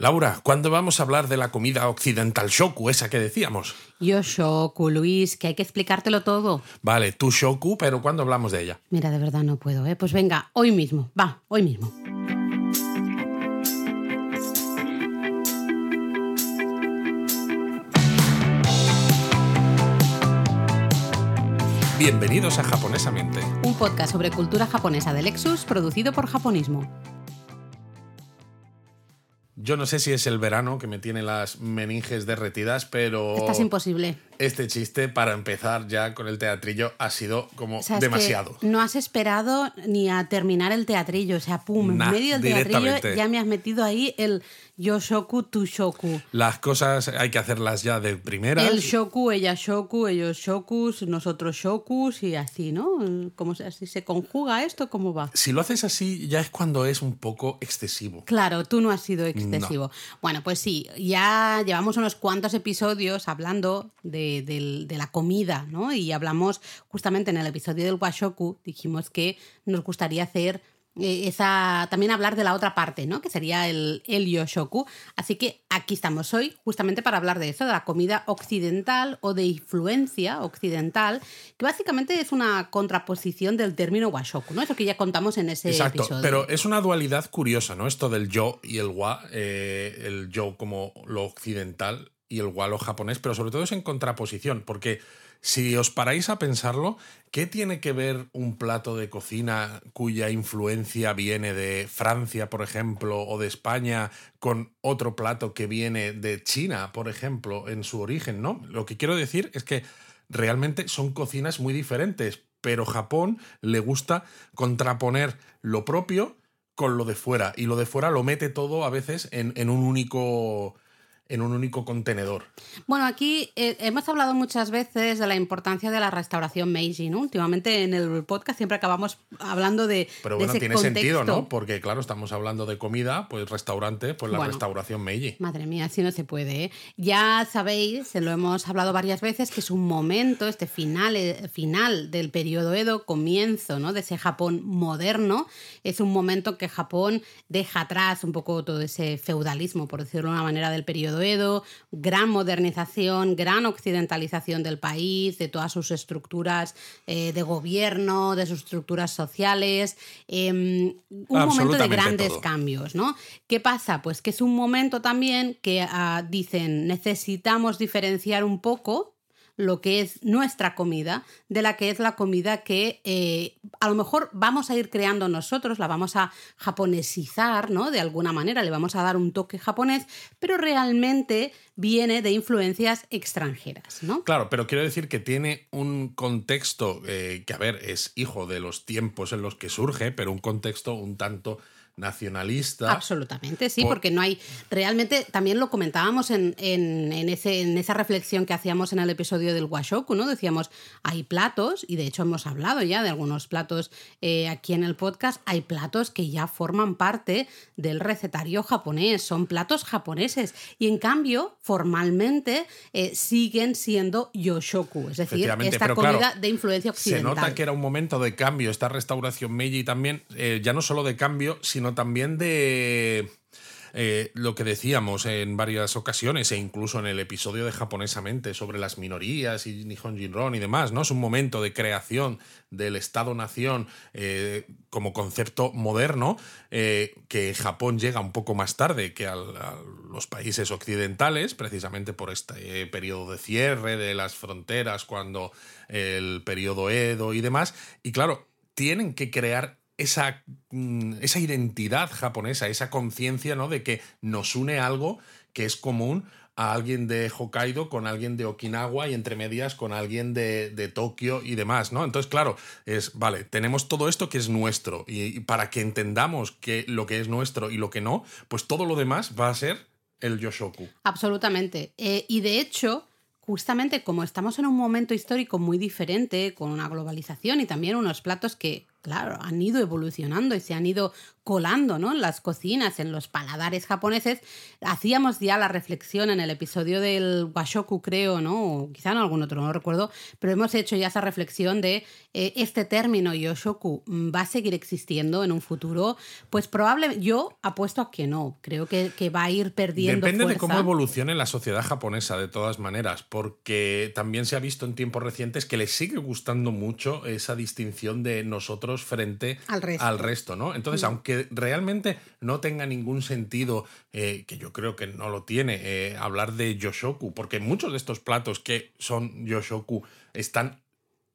Laura, ¿cuándo vamos a hablar de la comida occidental shoku, esa que decíamos? Yo shoku, Luis, que hay que explicártelo todo. Vale, tú shoku, pero ¿cuándo hablamos de ella? Mira, de verdad no puedo, ¿eh? Pues venga, hoy mismo, va, hoy mismo. Bienvenidos a Japonesamente. Un podcast sobre cultura japonesa de Lexus producido por Japonismo. Yo no sé si es el verano que me tiene las meninges derretidas, pero... Estás imposible. Este chiste, para empezar ya con el teatrillo, ha sido como O sea, es demasiado. que no has esperado ni a terminar el teatrillo. O sea, pum, Nah, en medio del teatrillo ya me has metido ahí el Yoshoku, tu shoku. Las cosas hay que hacerlas ya de primeras. El shoku, ella shoku, ellos shokus, nosotros shokus y así, ¿no? ¿Cómo así se conjuga esto? ¿Cómo va? Si lo haces así, ya es cuando es un poco excesivo. Claro, tú no has sido excesivo. Bueno, pues sí, ya llevamos unos cuantos episodios hablando de, del- de la comida, ¿no? Y hablamos justamente en el episodio del Washoku, dijimos que nos gustaría hacer eh, esa. también hablar de la otra parte, ¿no? Que sería el, el Yoshoku. Así que aquí estamos hoy, justamente para hablar de eso, de la comida occidental o de influencia occidental, que básicamente es una contraposición del término Washoku, ¿no? Eso que ya contamos en ese Exacto, episodio. pero es una dualidad curiosa, ¿no? Esto del yo y el wa, eh, el yo como lo occidental y el wa lo japonés, pero sobre todo es en contraposición, porque si os paráis a pensarlo, ¿qué tiene que ver un plato de cocina cuya influencia viene de Francia, por ejemplo, o de España, con otro plato que viene de China, por ejemplo, en su origen, ¿no? Lo que quiero decir es que realmente son cocinas muy diferentes, pero Japón le gusta contraponer lo propio con lo de fuera y lo de fuera lo mete todo a veces en, en un único en un único contenedor. Bueno, aquí eh, hemos hablado muchas veces de la importancia de la restauración Meiji, ¿no? Últimamente en el podcast siempre acabamos hablando de, Pero de bueno, ese tiene contexto. sentido, ¿no? Porque claro, estamos hablando de comida, pues restaurante, pues la Bueno. restauración Meiji. Madre mía, así no se puede. ¿eh? Ya sabéis, se lo hemos hablado varias veces, que es un momento, este final, eh, final del periodo Edo, comienzo ¿no? de ese Japón moderno. Es un momento que Japón deja atrás un poco todo ese feudalismo, por decirlo de una manera, del periodo Edo, gran modernización, gran occidentalización del país, de todas sus estructuras eh, de gobierno, de sus estructuras sociales. em, un momento de grandes todo. cambios, ¿no? ¿Qué pasa? Pues que es un momento también que ah, dicen necesitamos diferenciar un poco lo que es nuestra comida de la que es la comida que eh, a lo mejor vamos a ir creando nosotros, la vamos a japonesizar, ¿no? De alguna manera, le vamos a dar un toque japonés, pero realmente viene de influencias extranjeras, ¿no? Claro, pero quiero decir que tiene un contexto eh, que, a ver, es hijo de los tiempos en los que surge, pero un contexto un tanto nacionalista. Absolutamente, sí, Por- porque no hay. Realmente también lo comentábamos en, en- en ese, en esa reflexión que hacíamos en el episodio del Washoku, ¿no? Decíamos, hay platos, y de hecho hemos hablado ya de algunos platos eh, aquí en el podcast, hay platos que ya forman parte del recetario japonés, son platos japoneses, y en cambio, formalmente, eh, siguen siendo yoshoku, es decir, esta comida claro, de influencia Se occidental. nota que era un momento de cambio, esta restauración Meiji también, eh, ya no solo de cambio, sino también de eh, lo que decíamos en varias ocasiones, e incluso en el episodio de Japonesamente sobre las minorías y Nihon Jinron y demás, ¿no? Es un momento de creación del Estado-Nación eh, como concepto moderno, eh, que Japón llega un poco más tarde que a los países occidentales, precisamente por este periodo de cierre de las fronteras, cuando el periodo Edo y demás. Y claro, tienen que crear esa, mm, esa identidad japonesa, esa conciencia ¿no? de que nos une algo que es común a alguien de Hokkaido con alguien de Okinawa y entre medias con alguien de, de Tokio y demás, ¿no? Entonces, claro, es, vale, tenemos todo esto que es nuestro y, para que entendamos que lo que es nuestro y lo que no, pues todo lo demás va a ser el Yoshoku. Absolutamente. Eh, y de hecho, justamente como estamos en un momento histórico muy diferente, con una globalización y también unos platos que, claro, han ido evolucionando y se han ido colando ¿no? en las cocinas, en los paladares japoneses. Hacíamos ya la reflexión en el episodio del Washoku, creo, ¿no? O quizá en algún otro, no recuerdo, pero hemos hecho ya esa reflexión de eh, este término Yoshoku va a seguir existiendo en un futuro. Pues probablemente, yo apuesto a que no, creo que, que va a ir perdiendo. Depende fuerza. de cómo evolucione la sociedad japonesa, de todas maneras, porque también se ha visto en tiempos recientes que les sigue gustando mucho esa distinción de nosotros frente Al resto. al resto, ¿no? Entonces, Mm. aunque realmente no tenga ningún sentido, eh, que yo creo que no lo tiene, eh, hablar de Yoshoku, porque muchos de estos platos que son Yoshoku están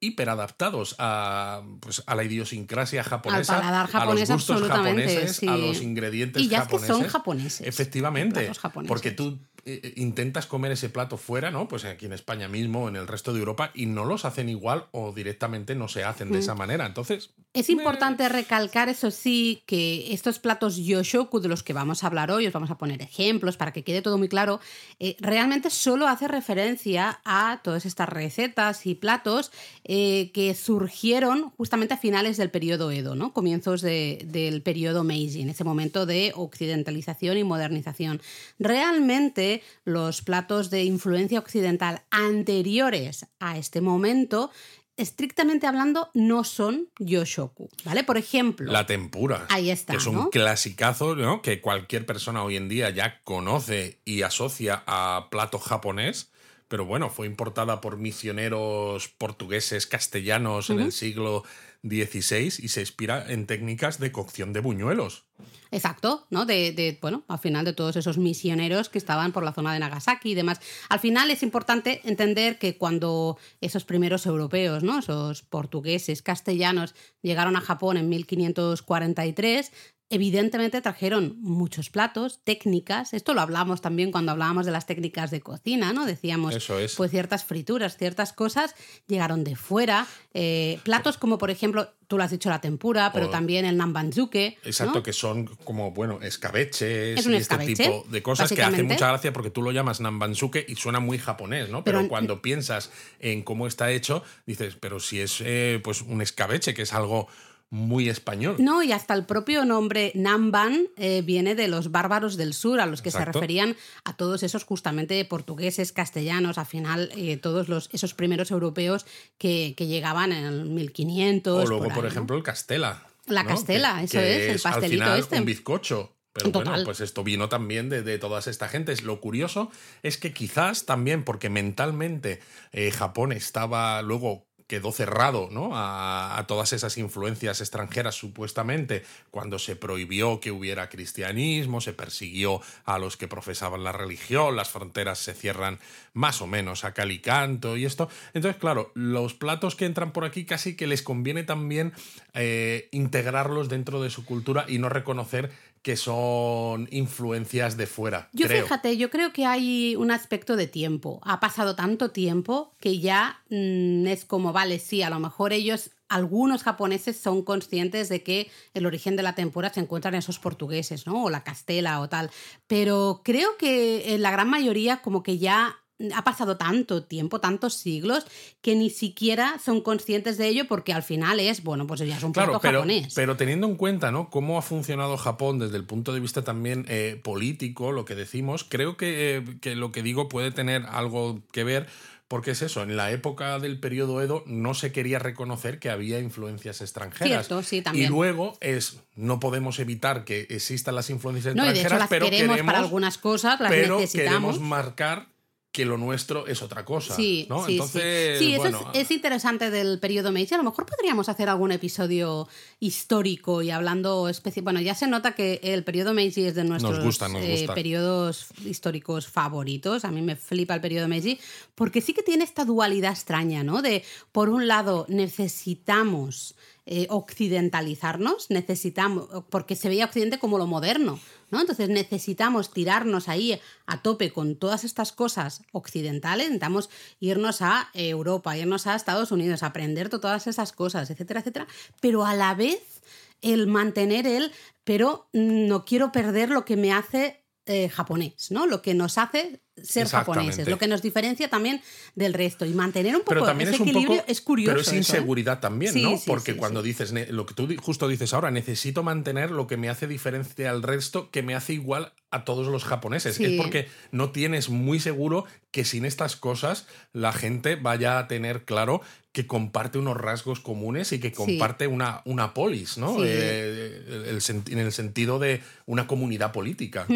hiperadaptados a, pues, a la idiosincrasia japonesa, paladar japonés, a los gustos absolutamente, japoneses, sí. a los ingredientes Y ya japoneses. que son japoneses. Efectivamente, japoneses. porque tú eh, intentas comer ese plato fuera, ¿no? Pues aquí en España mismo, en el resto de Europa, y no los hacen igual o directamente no se hacen de Mm. esa manera. Entonces, Es importante recalcar, eso sí, que estos platos Yoshoku de los que vamos a hablar hoy, os vamos a poner ejemplos para que quede todo muy claro, eh, realmente solo hace referencia a todas estas recetas y platos eh, que surgieron justamente a finales del periodo Edo, ¿no? comienzos de- del periodo Meiji, en ese momento de occidentalización y modernización. Realmente los platos de influencia occidental anteriores a este momento estrictamente hablando, no son yoshoku, ¿vale? Por ejemplo, la tempura. Ahí está, Que es un ¿no? clasicazo, ¿no? Que cualquier persona hoy en día ya conoce y asocia a plato japonés. Pero bueno, fue importada por misioneros portugueses, castellanos en el siglo XVI y se inspira en técnicas de cocción de buñuelos. Exacto, ¿no? De, de, bueno, al final de todos esos misioneros que estaban por la zona de Nagasaki y demás. Al final es importante entender que cuando esos primeros europeos, ¿no? Esos portugueses, castellanos, llegaron a Japón en 1543, evidentemente trajeron muchos platos, técnicas. Esto lo hablamos también cuando hablábamos de las técnicas de cocina, ¿no? Decíamos, Eso es. pues ciertas frituras, ciertas cosas llegaron de fuera. Eh, platos como, por ejemplo, tú lo has dicho, la tempura, pero O- también el nambanzuke. ¿no? Exacto, que son como, bueno, escabeches Es un y este escabeche, tipo de cosas que hace básicamente. mucha gracia porque tú lo llamas nambansuke y suena muy japonés, ¿no? Pero cuando piensas en cómo está hecho, dices, pero si es eh, pues un escabeche, que es algo muy español. No, y hasta el propio nombre Namban eh, viene de los bárbaros del sur, a los que se referían a todos esos justamente portugueses, castellanos, al final eh, todos los, esos primeros europeos que, que llegaban en el 1500. o luego, por por, ahí, ¿no? ejemplo, el castela. La ¿no? castela, Que- eso que es, el al pastelito final este. Un bizcocho. Pero Total. bueno, pues esto vino también de, de todas esta gentes. Lo curioso es que quizás también porque mentalmente eh, Japón estaba luego quedó cerrado ¿no? a, todas esas influencias extranjeras supuestamente cuando se prohibió que hubiera cristianismo, se persiguió a los que profesaban la religión, las fronteras se cierran más o menos a cal y canto y esto. Entonces, claro, los platos que entran por aquí casi que les conviene también eh, integrarlos dentro de su cultura y no reconocer que son influencias de fuera. Yo creo. fíjate, yo creo que hay un aspecto de tiempo. Ha pasado tanto tiempo que ya mm, es como, vale, sí, a lo mejor ellos, algunos japoneses son conscientes de que el origen de la tempura se encuentra en esos portugueses, ¿no? O la castela o tal. Pero creo que en la gran mayoría como que ya ha pasado tanto tiempo, tantos siglos, que ni siquiera son conscientes de ello porque al final es, bueno, pues ya es un plato Claro, pero, japonés. pero teniendo en cuenta ¿no? cómo ha funcionado Japón desde el punto de vista también eh, político, lo que decimos, creo que, eh, que lo que digo puede tener algo que ver. Porque es eso, en la época del periodo Edo no se quería reconocer que había influencias extranjeras. Cierto, sí, también. Y luego es, no podemos evitar que existan las influencias no, y de extranjeras, hecho las pero queremos, queremos, para algunas cosas, las pero necesitamos. queremos marcar que lo nuestro es otra cosa. Sí, ¿no? sí, Entonces, sí. Sí, eso es, es interesante del periodo Meiji. A lo mejor podríamos hacer algún episodio histórico y hablando. Bueno, ya se nota que el periodo Meiji es de nuestros gusta, nos eh, periodos históricos favoritos. A mí me flipa el periodo Meiji porque sí que tiene esta dualidad extraña, ¿no? De, por un lado, necesitamos eh, occidentalizarnos, necesitamos, porque se veía Occidente como lo moderno, ¿no? Entonces necesitamos tirarnos ahí a tope con todas estas cosas occidentales, necesitamos irnos a Europa, irnos a Estados Unidos, aprender todas esas cosas, etcétera, etcétera, pero a la vez el mantener el, pero no quiero perder lo que me hace eh, japonés, ¿no? Lo que nos hace ser japoneses, lo que nos diferencia también del resto y mantener un poco pero también ese es un equilibrio poco, es curioso. Pero es eso, ¿eh? inseguridad también, Sí, ¿no? sí, Porque sí, cuando dices lo que tú justo dices ahora, necesito mantener lo que me hace diferencia al resto, que me hace igual a todos los japoneses. Sí. Es porque no tienes muy seguro que sin estas cosas la gente vaya a tener claro que comparte unos rasgos comunes y que Sí. comparte una, una polis, ¿no? Sí. Eh, el- el senti- en el sentido de una comunidad política.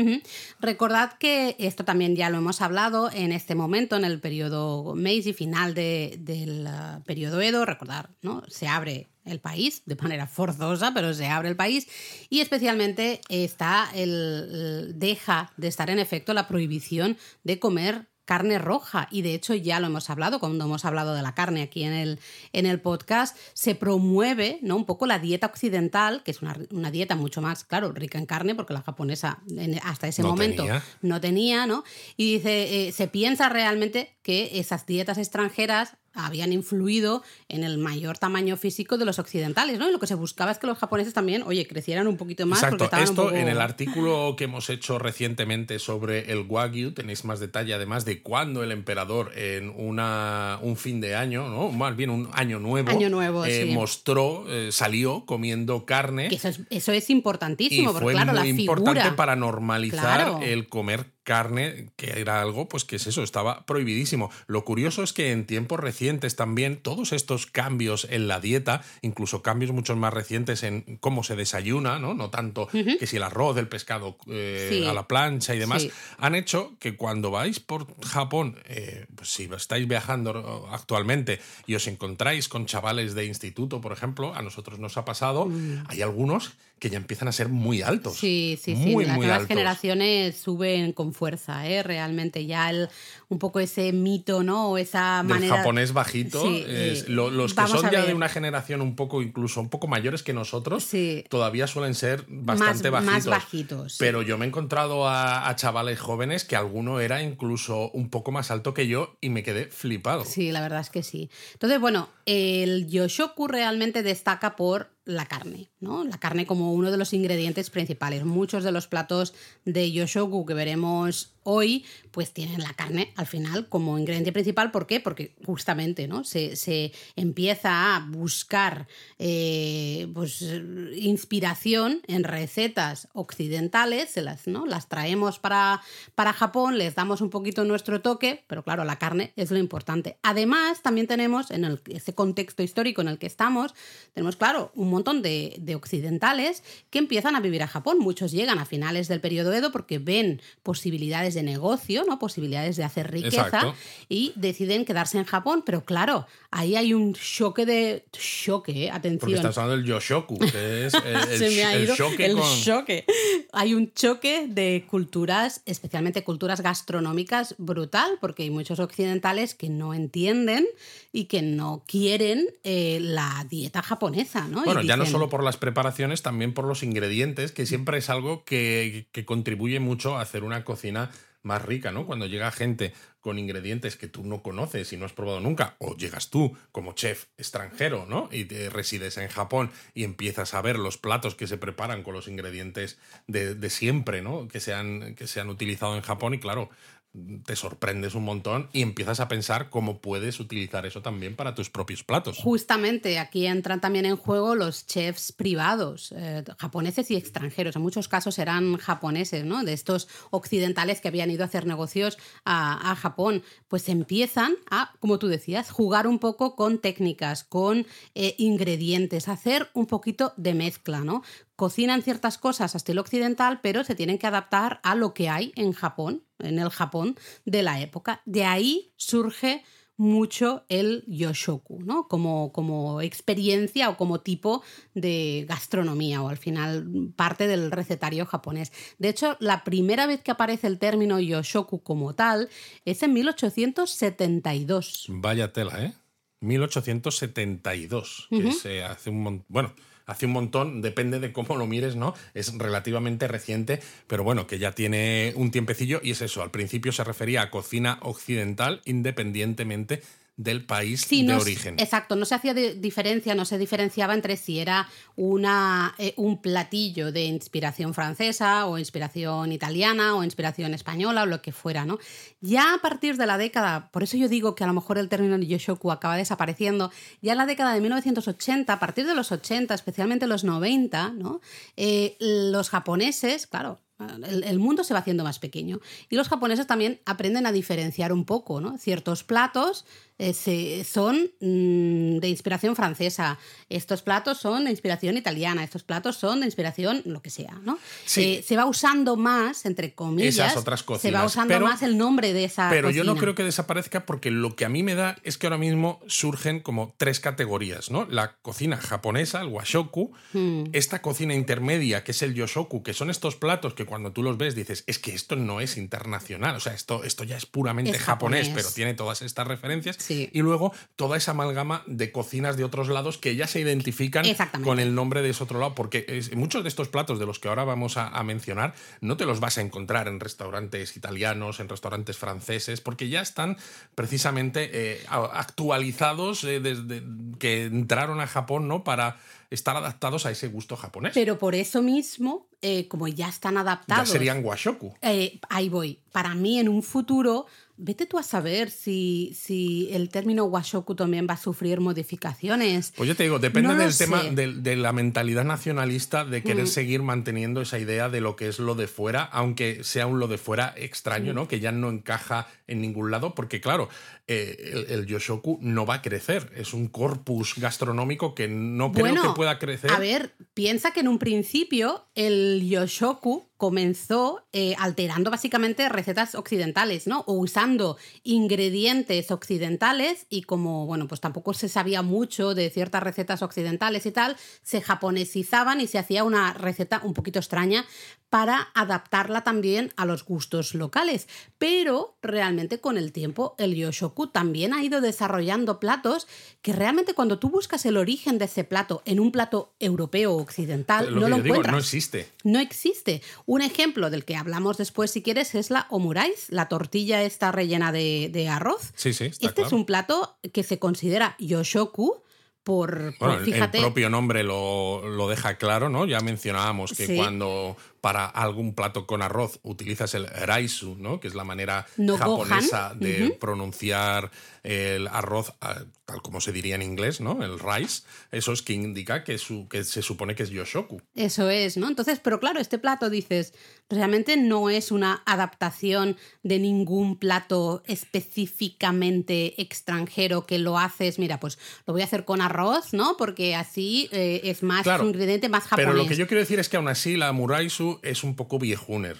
Recordad que esto también ya lo hemos hablado en este momento, en el periodo Meiji, final de- del uh, periodo Edo. Recordar, ¿no? Se abre el país de manera forzosa, pero se abre el país y especialmente está el, el- deja de estar en efecto la prohibición de comer carne roja y de hecho ya lo hemos hablado cuando hemos hablado de la carne aquí en el, en el podcast se promueve ¿no? un poco la dieta occidental que es una, una dieta mucho más claro rica en carne porque la japonesa en- hasta ese No momento tenía. no tenía no y dice eh, se piensa realmente que esas dietas extranjeras habían influido en el mayor tamaño físico de los occidentales, ¿no? Y lo que se buscaba es que los japoneses también, oye, crecieran un poquito más porque Exacto. un Esto poco- en el artículo que hemos hecho recientemente sobre el Wagyu tenéis más detalle además de cuando el emperador en una, un fin de año, ¿no? más bien un año nuevo, Año nuevo, eh, sí. mostró, eh, salió comiendo carne. Que eso es, eso es y importantísimo, porque fue claro, la muy importante figura. para normalizar Claro. el comer carne, que era algo, pues que es eso, estaba prohibidísimo. Lo curioso es que en tiempos recientes también todos estos cambios en la dieta, incluso cambios mucho más recientes en cómo se desayuna, no, no tanto que si el arroz, el pescado eh, Sí. a la plancha y demás, Sí. han hecho que cuando vais por Japón, eh, pues si estáis viajando actualmente y os encontráis con chavales de instituto, por ejemplo, a nosotros nos ha pasado, hay algunos que ya empiezan a ser muy altos. Mm. Sí, sí, sí. Muy, Las nuevas altos. generaciones suben con fuerza, ¿eh? Realmente ya el, un poco ese mito, ¿no? O esa del manera. japonés bajito. Sí, es- eh, lo- los que son ya de una generación un poco, incluso un poco mayores que nosotros, Sí. todavía suelen ser bastante Más- bajitos. más bajitos. Pero yo me he encontrado a, a chavales jóvenes que alguno era incluso un poco más alto que yo y me quedé flipado. Sí, la verdad es que sí. Entonces, bueno, el yoshoku realmente destaca por la carne, ¿no? La carne como uno de los ingredientes principales. Muchos de los platos de yoshoku que veremos hoy, pues tienen la carne al final como ingrediente principal. ¿Por qué? Porque justamente, ¿no? Se, se empieza a buscar eh, pues, inspiración en recetas occidentales, se las, ¿no? las traemos para, para Japón, les damos un poquito nuestro toque, pero claro, la carne es lo importante. Además, también tenemos, en el, ese contexto histórico en el que estamos, tenemos, claro, un montón de, de occidentales que empiezan a vivir a Japón. Muchos llegan a finales del periodo Edo porque ven posibilidades de negocio, ¿no? posibilidades de hacer riqueza Exacto. y deciden quedarse en Japón. Pero claro, ahí hay un choque de... Choque, ¿eh? atención. Porque estás hablando del Yoshoku, que es el, el- Se me ha el ido choque el con- choque. Hay un choque de culturas, especialmente culturas gastronómicas, brutal, porque hay muchos occidentales que no entienden y que no quieren eh, la dieta japonesa, ¿no? Y Bueno, ya no solo por las preparaciones, también por los ingredientes, que siempre es algo que, que contribuye mucho a hacer una cocina más rica, ¿no? Cuando llega gente con ingredientes que tú no conoces y no has probado nunca, o llegas tú como chef extranjero, ¿no? Y te resides en Japón y empiezas a ver los platos que se preparan con los ingredientes de, de siempre, ¿no? Que se, han, que se han utilizado en Japón y claro, te sorprendes un montón y empiezas a pensar cómo puedes utilizar eso también para tus propios platos. Justamente aquí entran también en juego los chefs privados, eh, japoneses y extranjeros. En muchos casos eran japoneses, ¿no? De estos occidentales que habían ido a hacer negocios a, Japón. Pues empiezan a, como tú decías, jugar un poco con técnicas, con eh, ingredientes, hacer un poquito de mezcla, ¿no? Cocinan ciertas cosas a estilo occidental, pero se tienen que adaptar a lo que hay en Japón, en el Japón de la época. De ahí surge mucho el yoshoku, ¿no? Como, como experiencia o como tipo de gastronomía o al final parte del recetario japonés. De hecho, la primera vez que aparece el término yoshoku como tal es en 1872. Vaya tela, ¿eh? 1872, que se hace un montón. Bueno, hace un montón, depende de cómo lo mires, ¿no? Es relativamente reciente, pero bueno, que ya tiene un tiempecillo y es eso. Al principio se refería a cocina occidental independientemente del país de origen. Exacto, no se hacía diferencia, no se diferenciaba entre si era una, eh, un platillo de inspiración francesa o inspiración italiana o inspiración española o lo que fuera, ¿no? Ya a partir de la década, por eso yo digo que a lo mejor el término yoshoku acaba desapareciendo, ya en la década de 1980, a partir de los 80, especialmente los 90, ¿no? Eh, los japoneses, claro, el, mundo se va haciendo más pequeño. Y los japoneses también aprenden a diferenciar un poco, ¿no? Ciertos platos eh, son mm, de inspiración francesa, estos platos son de inspiración italiana, estos platos son de inspiración lo que sea, ¿no? se va usando más, entre comillas, otras se va usando más el nombre de esa Pero yo no creo que desaparezca porque lo que a mí me da es que ahora mismo surgen como tres categorías, ¿no? La cocina japonesa, el washoku, hmm. esta cocina intermedia que es el yoshoku, que son estos platos que cuando tú los ves dices, es que esto no es internacional, o sea, esto, esto ya es puramente japonés, pero tiene todas estas referencias y luego toda esa amalgama de cocinas de otros lados que ya se identifican con el nombre de ese otro lado, porque muchos de estos platos de los que ahora vamos a, mencionar no te los vas a encontrar en restaurantes italianos, en restaurantes franceses, porque ya están precisamente eh, actualizados eh, desde que entraron a Japón, ¿no? Para estar adaptados a ese gusto japonés. Pero por eso mismo, eh, como ya están adaptados. Ya serían washoku. ahí voy. Para mí, en un futuro, Vete tú a saber si, si el término washoku también va a sufrir modificaciones. Pues yo te digo, depende del tema de, la mentalidad nacionalista de querer mm. seguir manteniendo esa idea de lo que es lo de fuera, aunque sea un lo de fuera extraño, ¿no? Que ya no encaja en ningún lado, porque claro, eh, el, yoshoku no va a crecer. Es un corpus gastronómico que no creo que pueda crecer. A ver, piensa que en un principio el yoshoku comenzó eh, alterando básicamente recetas occidentales, ¿no? O usando ingredientes occidentales y como, bueno, pues tampoco se sabía mucho de ciertas recetas occidentales y tal, se japonesizaban y se hacía una receta un poquito extraña para adaptarla también a los gustos locales. Pero realmente con el tiempo el Yoshoku también ha ido desarrollando platos que realmente cuando tú buscas el origen de ese plato en un plato europeo o occidental, no lo encuentras. no existe. No existe. Un ejemplo del que hablamos después, si quieres, es la omurais, la tortilla esta rellena de, arroz. Sí, sí. este es un plato que se considera Yoshoku por, el propio nombre lo, deja claro, ¿no? Ya mencionábamos que cuando para algún plato con arroz utilizas el raisu, ¿no? Que es la manera japonesa de pronunciar el arroz ah, tal como se diría en inglés, ¿no? El rice. Eso es que indica que, su, que se supone que es yoshoku. Eso es, ¿no? Entonces, pero claro, este plato dices, realmente no es una adaptación de ningún plato específicamente extranjero que lo haces, mira, pues lo voy a hacer con arroz, ¿no? Porque así eh, es más un ingrediente más japonés. Pero lo que yo quiero decir es que aún así la muraisu es un poco viejuner,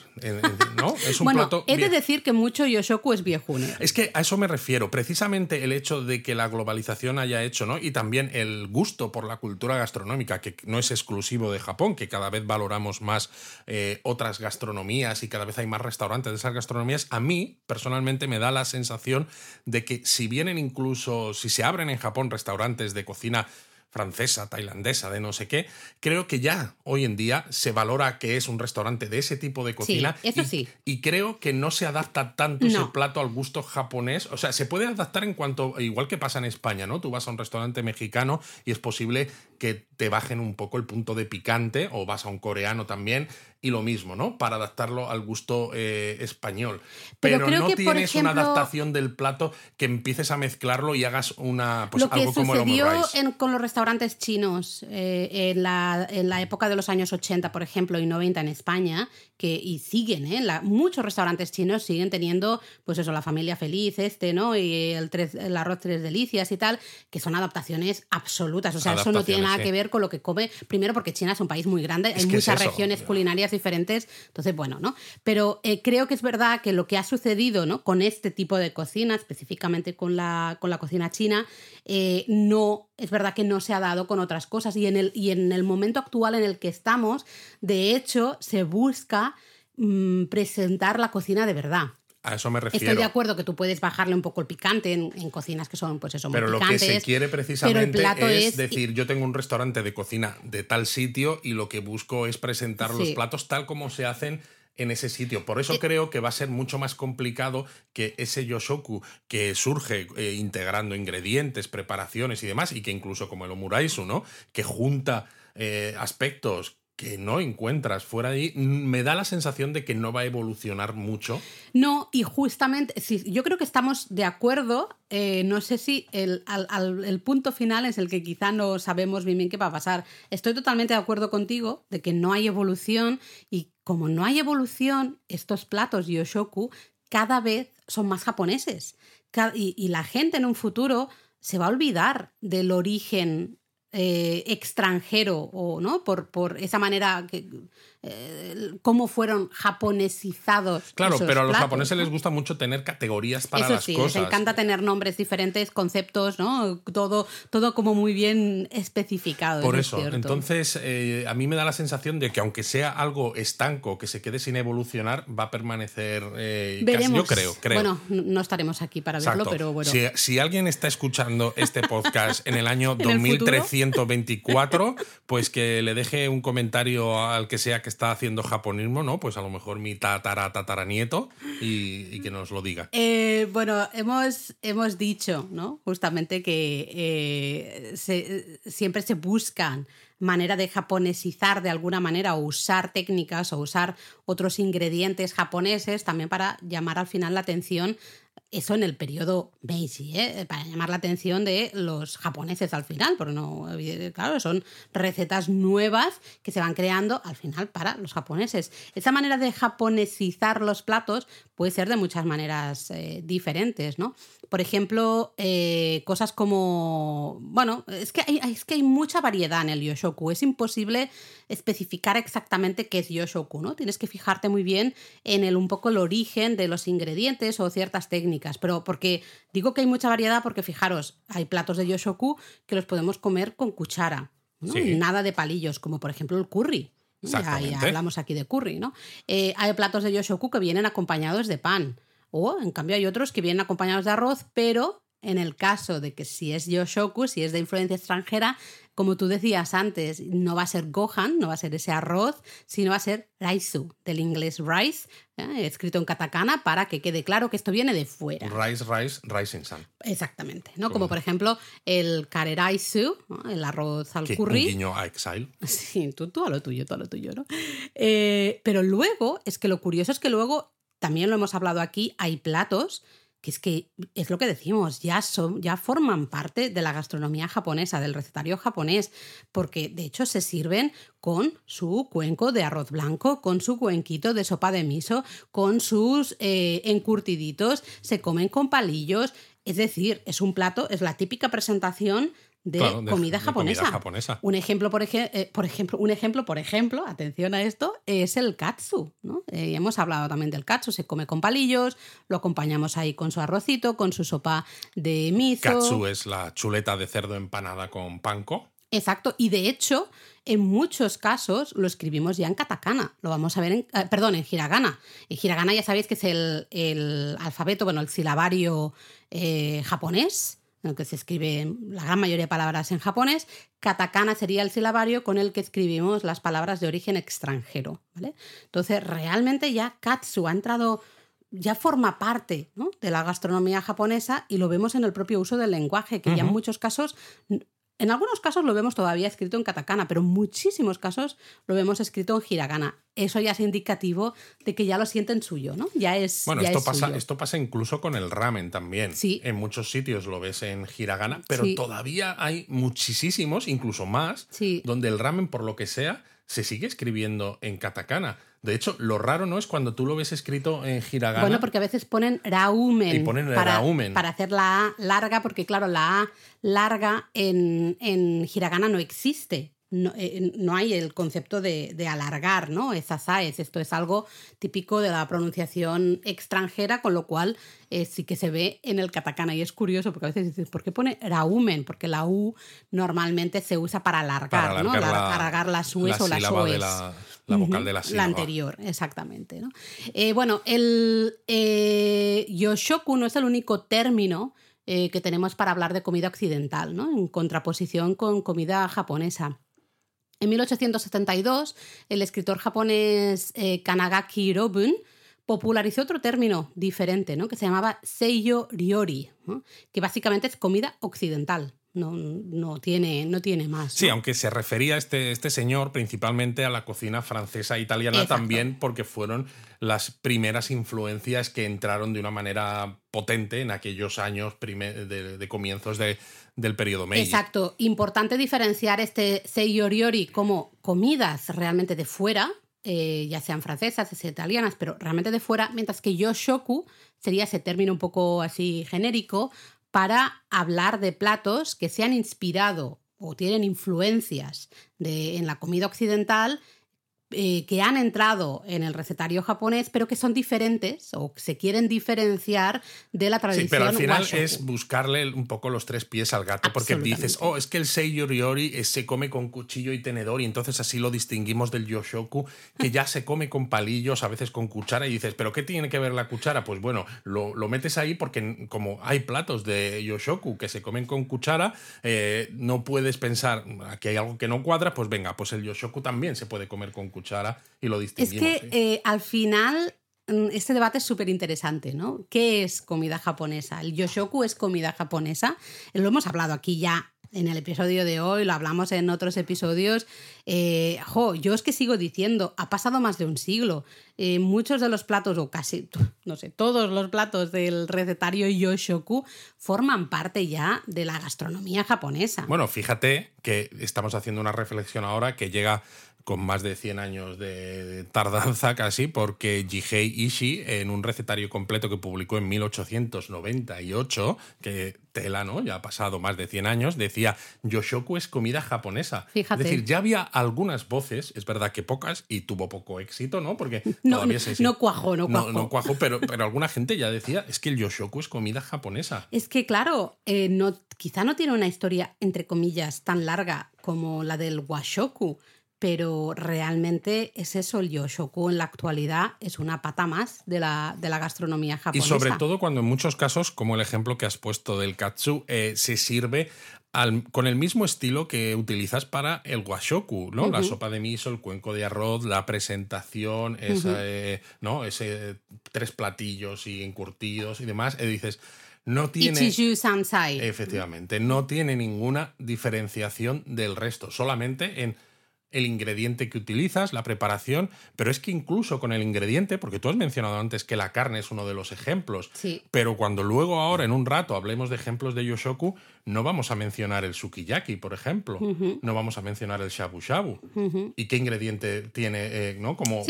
¿no? Es un bueno, plato he de decir que mucho yoshoku es viejuner. Es que a eso me refiero, precisamente el hecho de que la globalización haya hecho, ¿no? Y también el gusto por la cultura gastronómica, que no es exclusivo de Japón, que cada vez valoramos más eh, otras gastronomías gastronomías y cada vez hay más restaurantes de esas gastronomías, a mí personalmente me da la sensación de que si vienen incluso, si se abren en Japón restaurantes de cocina francesa, tailandesa, de no sé qué, creo que ya hoy en día se valora que es un restaurante de ese tipo de cocina. eso y, sí. Y creo que no se adapta tanto ese plato al gusto japonés. O sea, se puede adaptar en cuanto, igual que pasa en España, ¿no? Tú vas a un restaurante mexicano y es posible que te bajen un poco el punto de picante, o vas a un coreano también, y lo mismo, ¿no? Para adaptarlo al gusto eh, español. Pero, no tienes una adaptación del plato que empieces a mezclarlo y hagas una pues, lo que sucedió con los restaurantes chinos eh, en, la, en, la, época de los años 80, por ejemplo, y 90 en España, que y siguen, ¿eh? muchos restaurantes chinos siguen teniendo, pues eso, la familia feliz, este, ¿no? Y el, tres, el arroz tres delicias y tal, que son adaptaciones absolutas. O sea, eso no tiene nada que ver con lo que come. Primero, porque China es un país muy grande, hay muchas regiones culinarias diferentes. Entonces, bueno, ¿no? Pero eh, creo que es verdad que lo que ha sucedido, ¿no? Con este tipo de cocina, específicamente con la, con la cocina china, eh, no, es verdad que no se ha dado con otras cosas. Y en, el, y en el momento actual en el que estamos, de hecho, se busca mm, presentar la cocina de verdad. A eso me refiero. Estoy de acuerdo que tú puedes bajarle un poco el picante en, cocinas que son, pues eso, Pero lo que se quiere precisamente es, decir, yo tengo un restaurante de cocina de tal sitio y lo que busco es presentar los platos tal como se hacen en ese sitio. Por eso creo que va a ser mucho más complicado que ese yoshoku que surge eh, integrando ingredientes, preparaciones y demás, y que incluso como el omuraisu, ¿no? Que junta eh, aspectos que no encuentras fuera de ahí, me da la sensación de que no va a evolucionar mucho. No, y justamente, yo creo que estamos de acuerdo, eh, no sé si el, el, punto final es el que quizá no sabemos bien bien qué va a pasar. Estoy totalmente de acuerdo contigo de que no hay evolución y como no hay evolución, estos platos Yoshoku cada vez son más japoneses y, y la gente en un futuro se va a olvidar del origen eh, extranjero o no por, por esa manera que eh, cómo fueron japonesizados. Claro, pero a los japoneses les gusta mucho tener categorías para las cosas. Les encanta tener nombres diferentes, conceptos, ¿no? Todo, todo como muy bien especificado. Por eso, entonces eh, a mí me da la sensación de que aunque sea algo estanco, que se quede sin evolucionar, va a permanecer. Eh, casi, yo creo, creo. Bueno, no estaremos aquí para verlo, pero bueno. Si, alguien está escuchando este podcast en el año 2324, pues que le deje un comentario al que sea que está haciendo japonismo, ¿no? Pues a lo mejor mi tatara tataranieto y, que nos lo diga. Eh, bueno, hemos, hemos dicho, ¿no? Justamente que eh, siempre se buscan manera de japonesizar de alguna manera o usar técnicas o usar otros ingredientes japoneses también para llamar al final la atención eso en el periodo Meiji, ¿eh? para llamar la atención de los japoneses al final, porque no, claro, son recetas nuevas que se van creando al final para los japoneses. Esa manera de japonesizar los platos puede ser de muchas maneras eh, diferentes, ¿no? Por ejemplo, eh, cosas como, bueno, es que, hay, es que hay mucha variedad en el yoshoku, es imposible especificar exactamente qué es yoshoku, ¿no? Tienes que fijarte muy bien en el un poco el origen de los ingredientes o ciertas técnicas, pero porque digo que hay mucha variedad porque fijaros, hay platos de yoshoku que los podemos comer con cuchara, nada de palillos, como por ejemplo el curry. Ya, hablamos aquí de curry, ¿no? Eh, hay platos de yoshoku que vienen acompañados de pan. O, en cambio, hay otros que vienen acompañados de arroz, pero en el caso de que si es Yoshoku, si es de influencia extranjera, como tú decías antes, no va a ser Gohan, no va a ser ese arroz, sino va a ser Raisu, del inglés rice, ¿eh? escrito en katakana, para que quede claro que esto viene de fuera. Rice, rice, rising sun. Exactamente, ¿no? Como por ejemplo el kareraisu, el arroz al curry. Un guiño a Exile. Sí, tú, tú a lo tuyo, tú a lo tuyo, ¿no? Eh, pero luego, es que lo curioso es que luego también lo hemos hablado aquí, hay platos que es que es lo que decimos, ya, son, ya forman parte de la gastronomía japonesa, del recetario japonés, porque de hecho se sirven con su cuenco de arroz blanco, con su cuenquito de sopa de miso, con sus eh, encurtiditos, se comen con palillos, es decir, es un plato, es la típica presentación de, comida, japonesa. Un ejemplo, por, eh, por, ejemplo, un ejemplo, por ejemplo, atención a esto, es el katsu. ¿no? Eh, hemos hablado también del katsu, se come con palillos, lo acompañamos ahí con su arrocito, con su sopa de miso. Katsu es la chuleta de cerdo empanada con panko. Exacto, y de hecho, en muchos casos lo escribimos ya en katakana. Lo vamos a ver en, eh, perdón, en hiragana. En hiragana ya sabéis que es el, alfabeto, bueno, el silabario japonés que se escribe la gran mayoría de palabras en japonés. Katakana sería el silabario con el que escribimos las palabras de origen extranjero. ¿vale? Entonces, realmente ya katsu ha entrado, ya forma parte de la gastronomía japonesa y lo vemos en el propio uso del lenguaje, que ya en muchos casos en algunos casos lo vemos todavía escrito en katakana, pero en muchísimos casos lo vemos escrito en hiragana. Eso ya es indicativo de que ya lo sienten suyo, ¿no? Ya es. Bueno, esto, pasa, esto pasa incluso con el ramen también. Sí. En muchos sitios lo ves en hiragana, pero todavía hay muchísimos, incluso más, donde el ramen, por lo que sea, se sigue escribiendo en katakana. De hecho, lo raro no es cuando tú lo ves escrito en hiragana. Bueno, porque a veces ponen raumen. Y ponen para, raumen. Para hacer la A larga, porque claro, la A larga en, en hiragana no existe. No, eh, no, hay el concepto de, de, alargar, ¿no? Esas AES. Esto es algo típico de la pronunciación extranjera, con lo cual eh, sí que se ve en el katakana. Y es curioso porque a veces dices, ¿por qué pone raumen? Porque la U normalmente se usa para alargar, ¿no? La, alargar las U's o las O's. La vocal de la sílaba. La anterior, exactamente. ¿no? Eh, bueno, el eh, yoshoku no es el único término eh, que tenemos para hablar de comida occidental, ¿no? en contraposición con comida japonesa. En 1872, el escritor japonés eh, Kanagaki Robun popularizó otro término diferente, que se llamaba Seiyo Ryori, que básicamente es comida occidental. No, no, tiene, no tiene más. Sí, aunque se refería este, este señor principalmente a la cocina francesa e italiana también, porque fueron las primeras influencias que entraron de una manera potente en aquellos años de, comienzos del periodo Meiji. Exacto. Importante diferenciar este Seiyo Ryori como comidas realmente de fuera, eh, ya sean francesas, sean italianas, pero realmente de fuera, mientras que yoshoku sería ese término un poco así genérico para hablar de platos que se han inspirado o tienen influencias de, en la comida occidental eh, que han entrado en el recetario japonés, pero que son diferentes o se quieren diferenciar de la tradición. Sí, pero al final es buscarle un poco los tres pies al gato, porque dices, oh, es que el seiyo ryori se come con cuchillo y tenedor, y entonces así lo distinguimos del yoshoku, que ya se come con palillos, a veces con cuchara, y dices, ¿pero qué tiene que ver la cuchara? Pues bueno, lo, metes ahí porque como hay platos de yoshoku que se comen con cuchara, eh, no puedes pensar que hay algo que no cuadra, pues venga, pues el yoshoku también se puede comer con cuchara y lo distinguimos. Es que eh, al final mm, este debate es súper interesante, ¿no? ¿Qué es comida japonesa? ¿El yoshoku es comida japonesa? Lo hemos hablado aquí ya en el episodio de hoy, lo hablamos en otros episodios. Eh, jo, yo es que sigo diciendo, ha pasado más de un siglo. Eh, muchos de los platos, o casi, no sé, todos los platos del recetario Yoshoku forman parte ya de la gastronomía japonesa. Bueno, fíjate que estamos haciendo una reflexión ahora que llega con más de 100 años de tardanza casi, porque Jihei Ishii, en un recetario completo que publicó en 1898, que tela, ¿no? Ya ha pasado más de 100 años, decía, Yoshoku es comida japonesa. Fíjate. Es decir, ya había algunas voces, es verdad que pocas, y tuvo poco éxito, ¿no? Porque no, todavía se... No cuajó, no cuajó. No, cuajó, pero, pero alguna gente ya decía, es que el Yoshoku es comida japonesa. Es que, claro, eh, no, quizá no tiene una historia, entre comillas, tan larga como la del Washoku pero realmente es eso, el yoshoku en la actualidad es una pata más de la, de la gastronomía japonesa. Y sobre todo cuando en muchos casos, como el ejemplo que has puesto del katsu, eh, se sirve con el mismo estilo que utilizas para el washoku, ¿no? La sopa de miso, el cuenco de arroz, la presentación, eh, ¿no? Ese tres platillos y encurtidos y demás. Y dices, no tiene. Sansai. Efectivamente, no tiene ninguna diferenciación del resto, solamente en el ingrediente que utilizas, la preparación, pero es que incluso con el ingrediente, porque tú has mencionado antes que la carne es uno de los ejemplos, pero cuando luego ahora en un rato hablemos de ejemplos de Yoshoku, no vamos a mencionar el sukiyaki, por ejemplo, no vamos a mencionar el shabu shabu. ¿Y qué ingrediente tiene, eh, no? Como,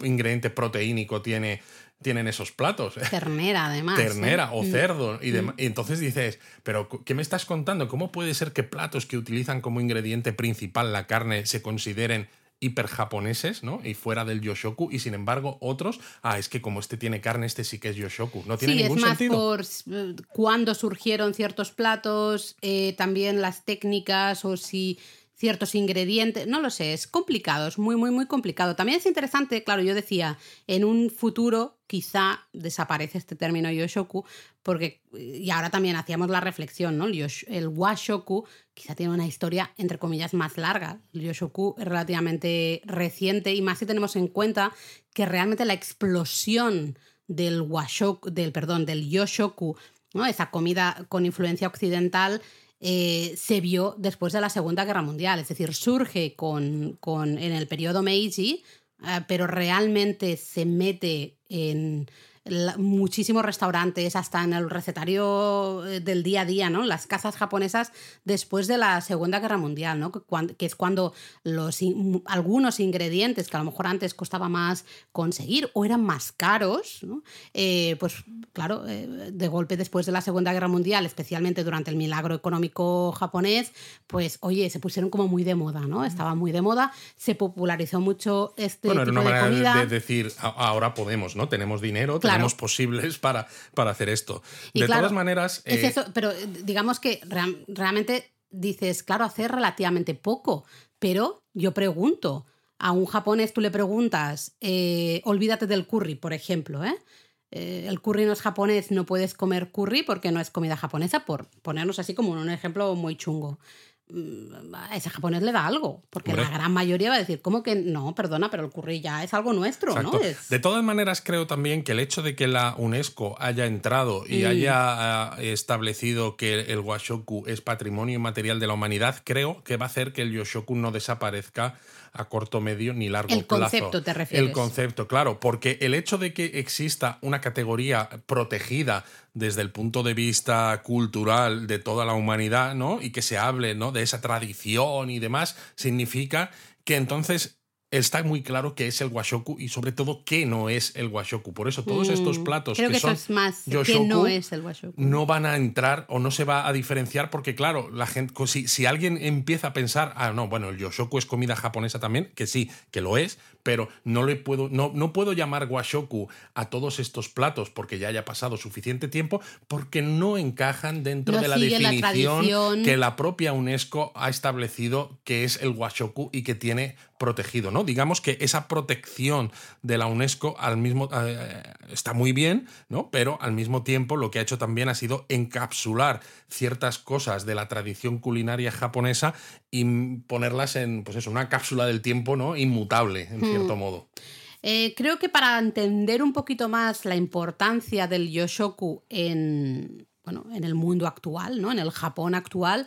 ¿Qué ingrediente proteínico tiene tienen esos platos. Ternera, además. Ternera o mm. cerdo. Y, mm. y, entonces dices, pero ¿qué me estás contando? ¿Cómo puede ser que platos que utilizan como ingrediente principal la carne se consideren hiper japoneses, ¿no? Y fuera del yoshoku, y sin embargo otros, ah, es que como este tiene carne, este sí que es yoshoku. No tiene ningún sentido. es más por cuándo surgieron ciertos platos, eh, también las técnicas o si ciertos ingredientes, no lo sé, es complicado, es muy, muy, muy complicado. También es interesante, claro, yo decía, en un futuro quizá desaparece este término yoshoku, porque, y ahora también hacíamos la reflexión, ¿no? El, washoku quizá tiene una historia, entre comillas, más larga. El yoshoku es relativamente reciente y más si tenemos en cuenta que realmente la explosión del washoku, del, perdón, del yoshoku, ¿no? Esa comida con influencia occidental, eh, se vio después de la Segunda Guerra Mundial, es decir, surge con, con en el periodo Meiji, eh, pero realmente se mete en, muchísimos restaurantes, hasta en el recetario eh, del día a día, ¿no? Las casas japonesas después de la Segunda Guerra Mundial, ¿no? Que, es cuando los, algunos ingredientes que a lo mejor antes costaba más conseguir o eran más caros, eh, pues claro, eh, de golpe después de la Segunda Guerra Mundial, especialmente durante el milagro económico japonés, pues oye, se pusieron como muy de moda, ¿no? Estaba muy de moda, se popularizó mucho este bueno, tipo una de comida. De decir, ahora podemos, ¿no? Tenemos dinero, posibles para, para hacer esto. de todas maneras... Eh, pero eh, digamos que realmente dices, claro, hacer relativamente poco, pero yo pregunto, a un japonés tú le preguntas, eh, olvídate del curry, por ejemplo, el curry no es japonés, no puedes comer curry porque no es comida japonesa, por ponernos así como un ejemplo muy chungo. Mm, a ese japonés le da algo, porque la gran mayoría va a decir, ¿cómo que no? Perdona, pero el curry ya es algo nuestro, ¿no? De todas maneras, creo también que el hecho de que la UNESCO haya entrado y mm. haya ah, establecido que el washoku es patrimonio inmaterial de la humanidad, creo que va a hacer que el yoshoku no desaparezca a corto, medio ni largo plazo. El concepto te refieres. El concepto, claro, porque el hecho de que exista una categoría protegida desde el punto de vista cultural de toda la humanidad, ¿no? Y que se hable, ¿no? De esa tradición y demás, significa que entonces está muy claro qué es el washoku y sobre todo qué no es el washoku. Por eso todos estos mm, platos que, son es más no es el washoku. No van a entrar o no se va a diferenciar porque claro, la gente si, si alguien empieza a pensar, ah no, bueno, el yoshoku es comida japonesa también, que sí, que lo es, pero no le puedo no, no puedo llamar washoku a todos estos platos porque ya haya pasado suficiente tiempo porque no encajan dentro de la definición que la propia UNESCO ha establecido que es el washoku y que tiene protegido, ¿no? Digamos que esa protección de la UNESCO al mismo eh, está muy bien, ¿no? Pero al mismo tiempo lo que ha hecho también ha sido encapsular ciertas cosas de la tradición culinaria japonesa y ponerlas en, pues eso, una cápsula del tiempo, ¿no? Inmutable, en. Cierto modo. Eh, creo que para entender un poquito más la importancia del yoshoku en, bueno, en el mundo actual, ¿no? En el Japón actual,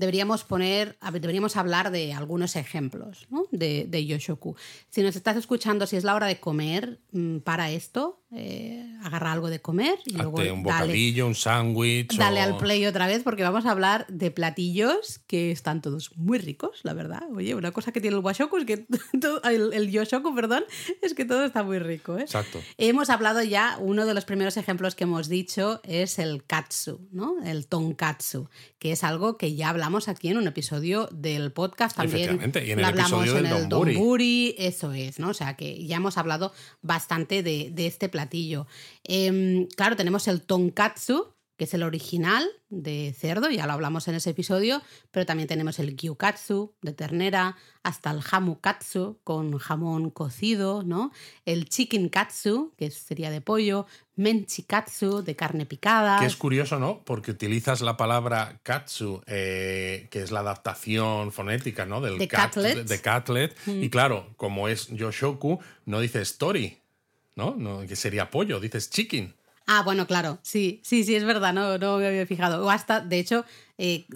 deberíamos poner, deberíamos hablar de algunos ejemplos de, de, Yoshoku. Si nos estás escuchando, si es la hora de comer, mm, para esto, eh, agarra algo de comer y luego un bocadillo, un sándwich. Dale al play otra vez porque vamos a hablar de platillos que están todos muy ricos, la verdad. Oye, una cosa que tiene el washoku es que el, el, yoshoku, perdón, es que todo está muy rico. ¿eh? Exacto. Hemos hablado ya, uno de los primeros ejemplos que hemos dicho es el katsu, ¿no? El tonkatsu, que es algo que ya hablamos aquí en un episodio del podcast también. Efectivamente, y en el episodio del el donburi. Eso es, ¿no? O sea que ya hemos hablado bastante de, de este platillo platillo. Em, claro, tenemos el tonkatsu, que es el original de cerdo, ya lo hablamos en ese episodio, pero también tenemos el gyukatsu de ternera, hasta el hamukatsu con jamón cocido, ¿no? El chicken katsu, que sería de pollo, menchikatsu de carne picada. Que es curioso, ¿no? Porque utilizas la palabra katsu, eh, que es la adaptación fonética, ¿no? Del de catlet. Y mm. claro, como es yoshoku, no dices tori, ¿no? no que sería pollo, dices chicken. Ah, bueno, claro, sí, sí, sí, es verdad, no, no me había fijado. O hasta, de hecho, eh,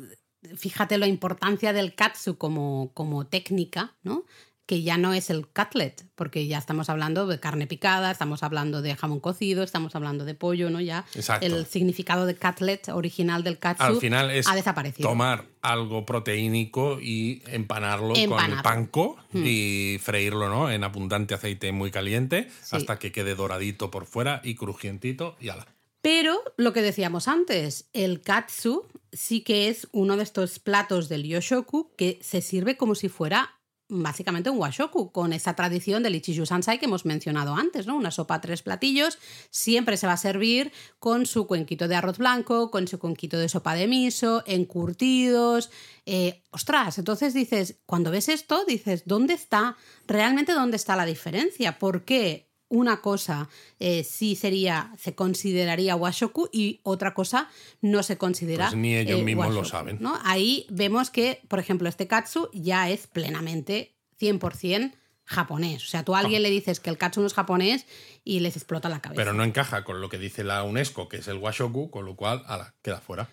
fíjate la importancia del katsu como, como técnica, ¿no? Que ya no es el cutlet, porque ya estamos hablando de carne picada, estamos hablando de jamón cocido, estamos hablando de pollo, ¿no? Ya el significado de cutlet original del katsu Al final es ha desaparecido. Tomar algo proteínico y empanarlo, con el panko hmm. y freírlo, ¿no? En abundante aceite muy caliente hasta que quede doradito por fuera y crujientito y ala. Pero lo que decíamos antes, el katsu sí que es uno de estos platos del yoshoku que se sirve como si fuera básicamente un washoku, con esa tradición del Ichiju Sansai que hemos mencionado antes, ¿no? Una sopa a tres platillos, siempre se va a servir con su cuenquito de arroz blanco, con su cuenquito de sopa de miso, encurtidos. Eh, ostras, entonces dices, cuando ves esto, dices, ¿dónde está? ¿Realmente dónde está la diferencia? ¿Por qué una cosa eh, sí sería, se consideraría washoku y otra cosa no se considera. Pues ni ellos eh, mismos lo saben. ¿no? Ahí vemos que, por ejemplo, este katsu ya es plenamente 100% japonés. O sea, tú a alguien le dices que el katsu no es japonés y les explota la cabeza. Pero no encaja con lo que dice la UNESCO, que es el washoku, con lo cual, ala, queda fuera.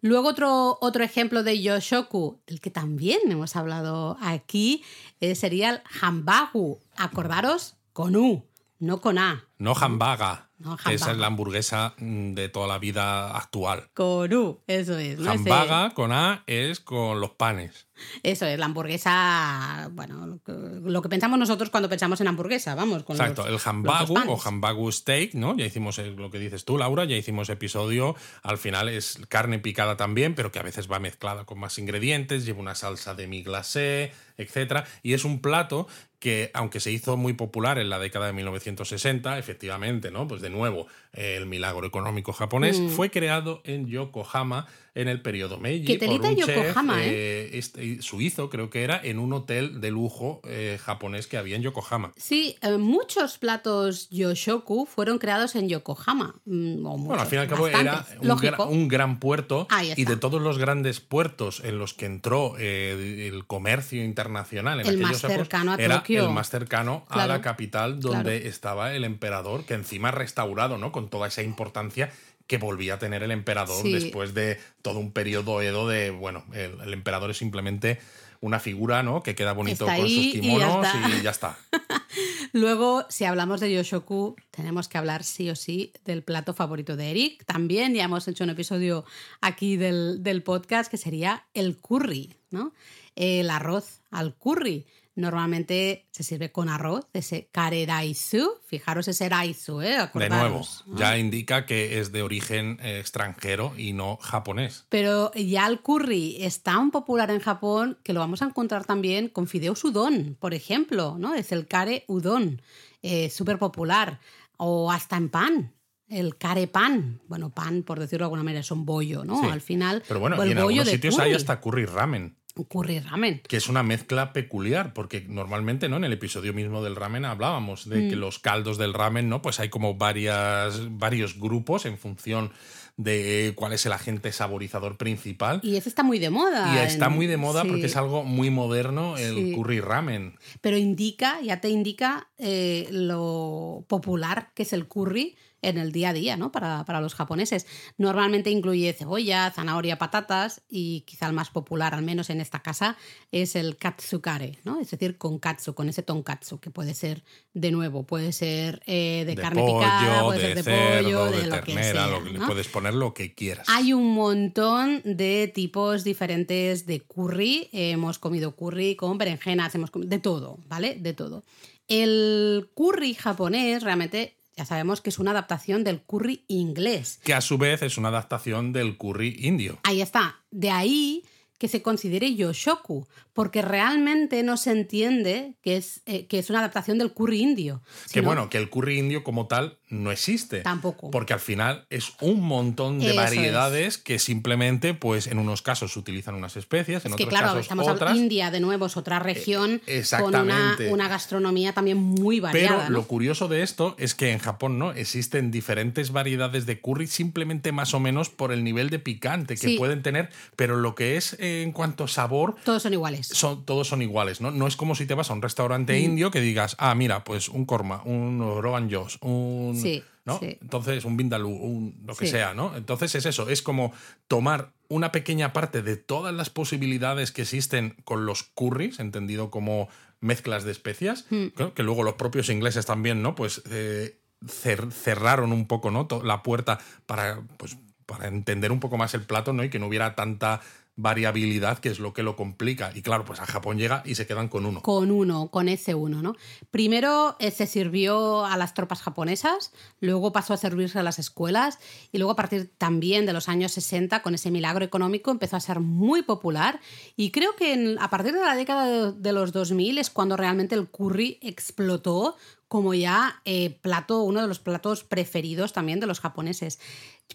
Luego otro, otro ejemplo de yoshoku, del que también hemos hablado aquí, eh, sería el hambagu. Acordaros con U. No con A. No hambaga. Esa es la hamburguesa mm, de toda la vida actual. Con U, eso es. Hambaga con A es con los panes. Eso es, la hamburguesa, bueno, lo que pensamos nosotros cuando pensamos en hamburguesa, vamos. Con Exacto, el hambagu o hambagu steak, ¿no? Ya hicimos lo que dices tú, Laura, ya hicimos episodio, al final es carne picada también, pero que a veces va mezclada con más ingredientes, lleva una salsa de mi glacé, etc. Y es un plato que aunque se hizo muy popular en la década de 1960, efectivamente, ¿no? Pues de nuevo, el milagro económico japonés Mm. fue creado en Yokohama en el periodo Meiji por un chef, Yokohama, eh, este- suizo, creo que era, en un hotel de lujo eh, japonés que había en Yokohama. Sí, eh, muchos platos Yoshoku fueron creados en Yokohama. mm, o Bueno, al fin y al cabo era un, Lógico. gra- un gran puerto y de todos los grandes puertos en los que entró eh, el comercio internacional en El aquellos más cercano a era Tokio. el más cercano a Claro, la capital donde claro. estaba el emperador, que encima restaurado, ¿no? Con toda esa importancia que volvía a tener el emperador Sí. después de todo un periodo Edo de, bueno, el, el emperador es simplemente una figura, ¿no? Que queda bonito Está con sus y ya kimonos está. y ya está. Luego, si hablamos de Yoshoku, tenemos que hablar sí o sí del plato favorito de Eric. También ya hemos hecho un episodio aquí del, del podcast que sería el curry, ¿no? El arroz al curry. Normalmente se sirve con arroz, ese kareraisu. Fijaros ese raisu, ¿eh? De nuevo, ¿no? ya indica que es de origen eh, extranjero y no japonés. Pero ya el curry es tan popular en Japón que lo vamos a encontrar también con fideos udon, por ejemplo, ¿no? Es el kare udon, eh, súper popular. O hasta en pan, el kare pan. Bueno, pan, por decirlo de alguna manera, es un bollo, ¿no? Sí. Al final, Pero bueno, el y en bollo algunos sitios curry. hay hasta curry ramen, Curry ramen. que es una mezcla peculiar, porque normalmente, ¿no? En el episodio mismo del ramen hablábamos de Mm. que los caldos del ramen, ¿no? Pues hay como varias, varios grupos en función de cuál es el agente saborizador principal. Y ese está muy de moda. Y está muy de moda sí. porque es algo muy moderno el Sí. curry ramen. pero indica, ya te indica eh, lo popular que es el curry en el día a día, ¿no? Para, para los japoneses. Normalmente incluye cebolla, zanahoria, patatas y quizá el más popular, al menos en esta casa, es el katsukare, ¿no? Es decir, con katsu, con ese tonkatsu, que puede ser, de nuevo, puede ser eh, de, De carne pollo, picada, puede de ser de cerdo, pollo, de, de lo que sea, lo que puedes poner lo que quieras. Hay un montón de tipos diferentes de curry. Hemos comido curry con berenjenas, hemos comido de todo, ¿vale? De todo. El curry japonés realmente ya sabemos que es una adaptación del curry inglés. Que a su vez es una adaptación del curry indio. Ahí está. De ahí que se considere yoshoku, porque realmente no se entiende que es, eh, que es una adaptación del curry indio. Que bueno, que el curry indio como tal no existe. Tampoco. Porque al final es un montón de Eso variedades que simplemente, pues en unos casos se utilizan unas especies, en Es que otros claro, casos estamos otras. India de nuevo es otra región con una, exactamente. una gastronomía también muy Pero variada. ¿no? lo curioso de esto es que en Japón no existen diferentes variedades de curry simplemente más o menos por el nivel de picante que Sí. pueden tener, pero lo que es eh, en cuanto a sabor Todos son iguales. son, todos son iguales, ¿no? No es como si te vas a un restaurante Mm. indio que digas, ah, mira, pues un korma, un rogan josh, un... Sí, ¿no? sí. Entonces, un vindaloo, un lo que Sí. sea, ¿no? Entonces es eso, es como tomar una pequeña parte de todas las posibilidades que existen con los curries, entendido como mezclas de especias, Mm. que luego los propios ingleses también, ¿no? Pues eh, cer- cerraron un poco, ¿no? La puerta para, pues, para entender un poco más el plato, ¿no? Y que no hubiera tanta variabilidad, que es lo que lo complica. Y claro, pues a Japón llega y se quedan con uno. Con uno, con ese uno, ¿no? Primero eh, se sirvió a las tropas japonesas, luego pasó a servirse a las escuelas y luego a partir también de los años 60, con ese milagro económico, empezó a ser muy popular y creo que en- a partir de la década de, de los 2000 es cuando realmente el curry explotó como ya eh, plato, uno de los platos preferidos también de los japoneses.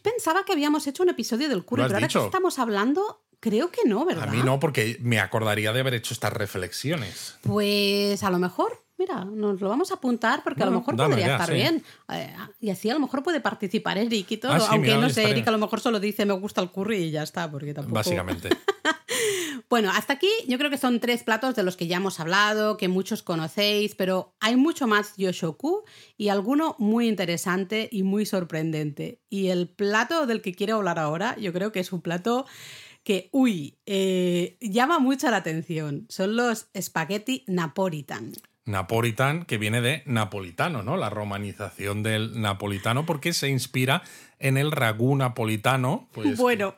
Pensaba que habíamos hecho un episodio del curry, ¿Lo has pero ahora dicho? que estamos hablando, creo que no, ¿verdad? A mí no, porque me acordaría de haber hecho estas reflexiones. Pues a lo mejor, mira, nos lo vamos a apuntar porque a lo mejor podría estar sí. bien. Eh, y así a lo mejor puede participar Eric y todo. Ah, sí, aunque mira, no sé, Eric a lo mejor solo dice me gusta el curry y ya está, porque tampoco. Básicamente. Bueno, hasta aquí yo creo que son tres platos de los que ya hemos hablado, que muchos conocéis, pero hay mucho más Yoshoku y alguno muy interesante y muy sorprendente. Y el plato del que quiero hablar ahora, yo creo que es un plato que, uy, eh, llama mucho la atención. Son los spaghetti napolitan. Napolitan, que viene de napolitano, ¿no? La romanización del napolitano, porque se inspira en el ragú napolitano. Pues, Bueno,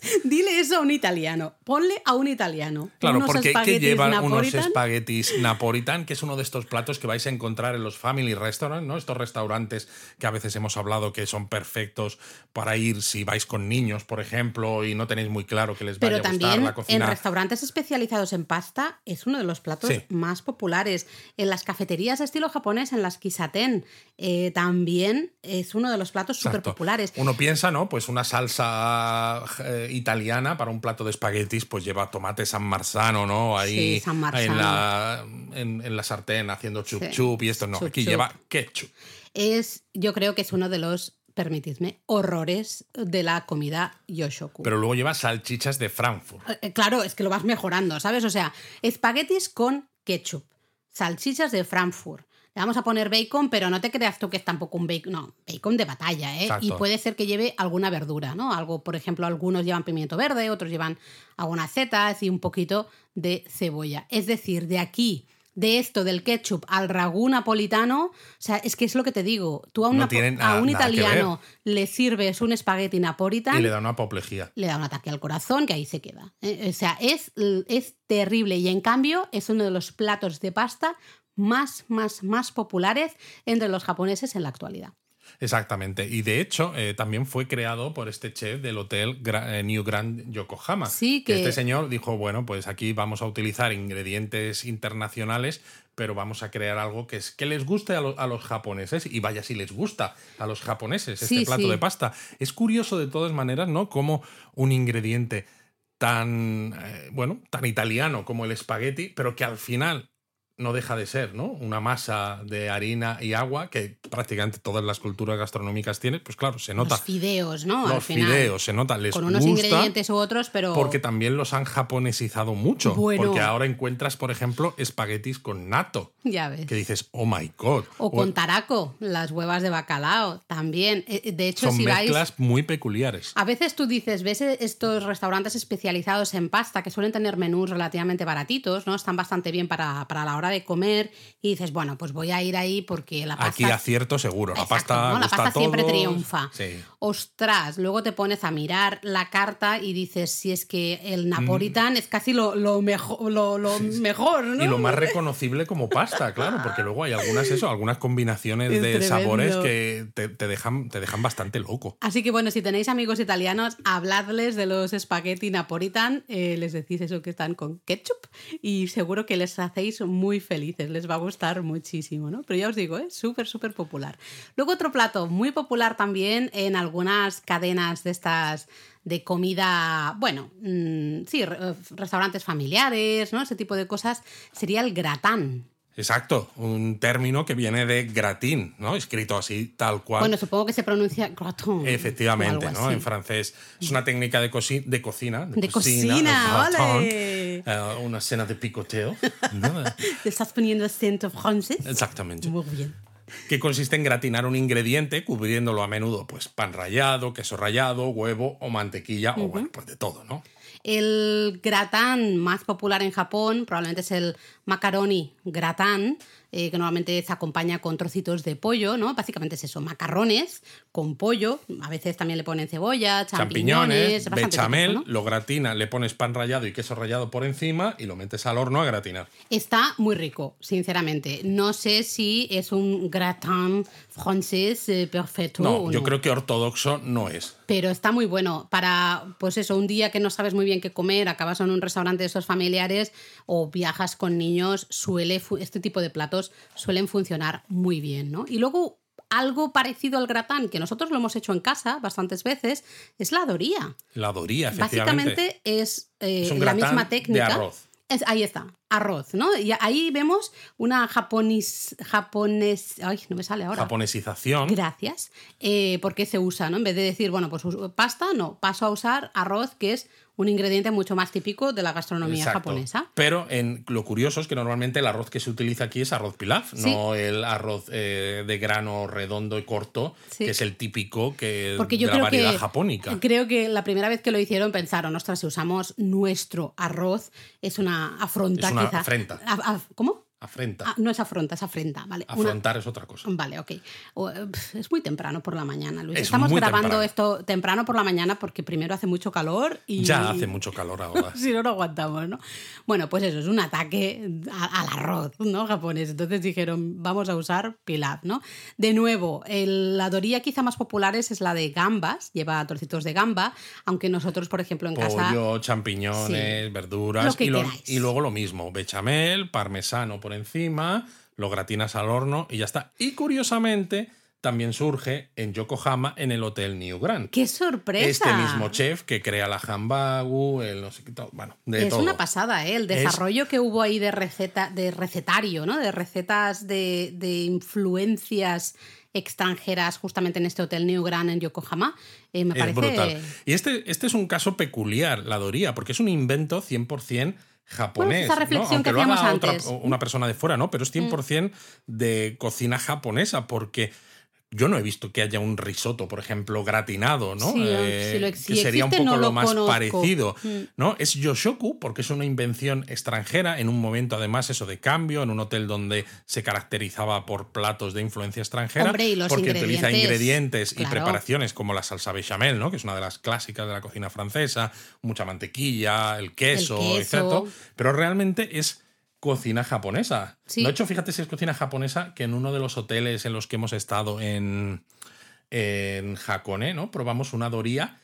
Dile eso a un italiano. Ponle a un italiano. Claro, unos porque ¿qué llevan unos napolitan. espaguetis napolitan? Que es uno de estos platos que vais a encontrar en los family restaurants, ¿no? Estos restaurantes que a veces hemos hablado que son perfectos para ir si vais con niños, por ejemplo, y no tenéis muy claro que les vaya Pero a gustar también la en cocina. restaurantes especializados en pasta es uno de los platos Sí. más populares. En las cafeterías de estilo japonés, en las kisaten, eh, también es uno de los platos súper populares. Uno piensa, ¿no? Pues una salsa eh, italiana para un plato de espaguetis, pues lleva tomate San Marzano, ¿no? Ahí Sí, San Marzano. En, la, en, en la sartén haciendo chup Sí. chup y esto no. Chup Aquí chup. lleva ketchup. Es, yo creo que es uno de los, permitidme, horrores de la comida yoshoku. Pero luego lleva salchichas de Frankfurt. Eh, Claro, es que lo vas mejorando, ¿sabes? O sea, espaguetis con ketchup, salchichas de Frankfurt. Le vamos a poner bacon, pero no te creas tú que es tampoco un bacon, no, bacon de batalla, ¿eh? Exacto. Y puede ser que lleve alguna verdura, ¿no? Algo, por ejemplo, algunos llevan pimiento verde, otros llevan algunas setas y un poquito de cebolla. Es decir, de aquí, de esto del ketchup al ragú napolitano, o sea, es que es lo que te digo. Tú a, No a un italiano le sirves un espagueti napolitan Y le da una apoplejía. le da un ataque al corazón que ahí se queda. ¿eh? O sea, es, es terrible y en cambio es uno de los platos de pasta más, más, más populares entre los japoneses en la actualidad. Exactamente. Y de hecho, eh, también fue creado por este chef del hotel Gra- eh, New Grand Yokohama. Sí, que- Este señor dijo, bueno, pues aquí vamos a utilizar ingredientes internacionales, pero vamos a crear algo que, es, que les guste a, lo- a los japoneses. Y vaya si les gusta a los japoneses este Sí, plato sí. de pasta. Es curioso de todas maneras, ¿no? Como un ingrediente tan, eh, bueno, tan italiano como el espagueti, pero que al final no deja de ser, ¿no? Una masa de harina y agua que prácticamente todas las culturas gastronómicas tienen, pues claro, se nota. Los fideos, ¿no? Al Los final. fideos, se nota, les Con unos gusta ingredientes u otros, pero. porque también los han japonesizado mucho. Bueno. Porque ahora encuentras, por ejemplo, espaguetis con nato, Ya ves. que dices, oh my god. O con taraco, las huevas de bacalao también. Eh, De hecho, son si vais. mezclas muy peculiares. A veces tú dices, ves estos restaurantes especializados en pasta que suelen tener menús relativamente baratitos, ¿no? Están bastante bien para, para la hora de comer y dices, bueno, pues voy a ir ahí porque la pasta... Aquí acierto seguro. La Exacto, pasta, ¿no? La pasta siempre triunfa. Sí. Ostras, luego te pones a mirar la carta y dices, si es que el napolitan es casi lo, lo mejor, lo, lo mejor, ¿no? Mm. Y lo más reconocible como pasta, claro, porque luego hay algunas eso, algunas combinaciones Es de tremendo. sabores que te, te dejan, te dejan bastante loco. Así que bueno, si tenéis amigos italianos, habladles de los spaghetti napolitan, eh, les decís eso que están con ketchup y seguro que les hacéis muy felices, les va a gustar muchísimo, ¿no? Pero ya os digo, es súper, súper popular. Luego otro plato muy popular también en algunas cadenas de estas de comida, bueno, mm, sí, re- restaurantes familiares, ¿no? Ese tipo de cosas, sería el gratán. Exacto, un término que viene de gratín, ¿no? Escrito así, tal cual. Bueno, supongo que se pronuncia gratin. Efectivamente, ¿no? así. En francés. Es una técnica de, de cocina. De cocina, el gratin, ole. eh, una cena de picoteo. ¿no? ¿Te estás poniendo acento francés? Exactamente. Muy bien. Que consiste en gratinar un ingrediente cubriéndolo a menudo, pues pan rallado, queso rallado, huevo o mantequilla, o bueno, pues de todo, ¿no? El gratán más popular en Japón probablemente es el macaroni gratán, eh, que normalmente se acompaña con trocitos de pollo, ¿no? Básicamente es eso, macarrones con pollo, a veces también le ponen cebolla, champiñones, Champiñones, bechamel, ¿no? lo gratinas, le pones pan rallado y queso rallado por encima y lo metes al horno a gratinar. Está muy rico, sinceramente. No sé si es un gratin francés eh, perfecto No, o yo no. creo que ortodoxo no es. Pero está muy bueno para, pues eso, un día que no sabes muy bien qué comer, acabas en un restaurante de esos familiares o viajas con niños, suele este tipo de platos suelen funcionar muy bien, ¿no? Y luego algo parecido al gratán, que nosotros lo hemos hecho en casa bastantes veces, es la doría. La doría, efectivamente. Básicamente es, eh, Es un la misma de técnica. arroz. Es- ahí está, arroz, ¿no? Y ahí vemos una japonis, ay, no me sale ahora. Japonesización. Gracias. Eh, ¿Por qué se usa? ¿no? En vez de decir, bueno, pues pasta, no, paso a usar arroz, que es un ingrediente mucho más típico de la gastronomía Exacto. japonesa. Pero en, lo curioso es que normalmente el arroz que se utiliza aquí es arroz pilaf, Sí. no el arroz eh, de grano redondo y corto, Sí. que es el típico que Porque yo de la variedad que, japónica. creo que la primera vez que lo hicieron pensaron, ostras, si usamos nuestro arroz, es una afronta Es una quizá. afrenta. ¿Cómo? Afrenta. Ah, no es afronta, es afrenta, vale. Afrontar es otra cosa. Vale, ok. es muy temprano por la mañana, Luis. Estamos grabando esto temprano por la mañana porque primero hace mucho calor y... Ya hace mucho calor ahora. si no, no aguantamos, ¿no? Bueno, pues eso, es un ataque al arroz, ¿no? Japonés. Entonces dijeron, vamos a usar pilaf, ¿no? De nuevo, la doría quizá más popular es la de gambas, lleva trocitos de gamba, aunque nosotros, por ejemplo, en casa... Pollo, champiñones, verduras y, y luego lo mismo, bechamel, parmesano, encima, lo gratinas al horno y ya está. Y curiosamente, también surge en Yokohama en el Hotel New Grand. ¡Qué sorpresa! Este mismo chef que crea la hambagu, el no sé qué todo, bueno, de es una pasada, ¿eh? El desarrollo que hubo ahí de receta, de recetario, ¿no? De recetas de, de influencias extranjeras justamente en este Hotel New Grand en Yokohama. Eh, me parece... brutal. Y este, este es un caso peculiar, la Doría, porque es un invento 100% japonés. esa reflexión que hacíamos antes. una persona de fuera, ¿no? Pero es 100% mm. de cocina japonesa, porque yo no he visto que haya un risotto, por ejemplo, gratinado, ¿no? Eh, que sería un poco lo, más parecido, mm. ¿no? Es yoshoku porque es una invención extranjera en un momento además eso de cambio en un hotel donde se caracterizaba por platos de influencia extranjera porque utiliza ingredientes y preparaciones como la salsa bechamel, ¿no? Que es una de las clásicas de la cocina francesa, mucha mantequilla, el queso, el queso. etc. Pero realmente es cocina japonesa. De hecho, fíjate si es cocina japonesa que en uno de los hoteles en los que hemos estado en, en Hakone, ¿no? Probamos una doría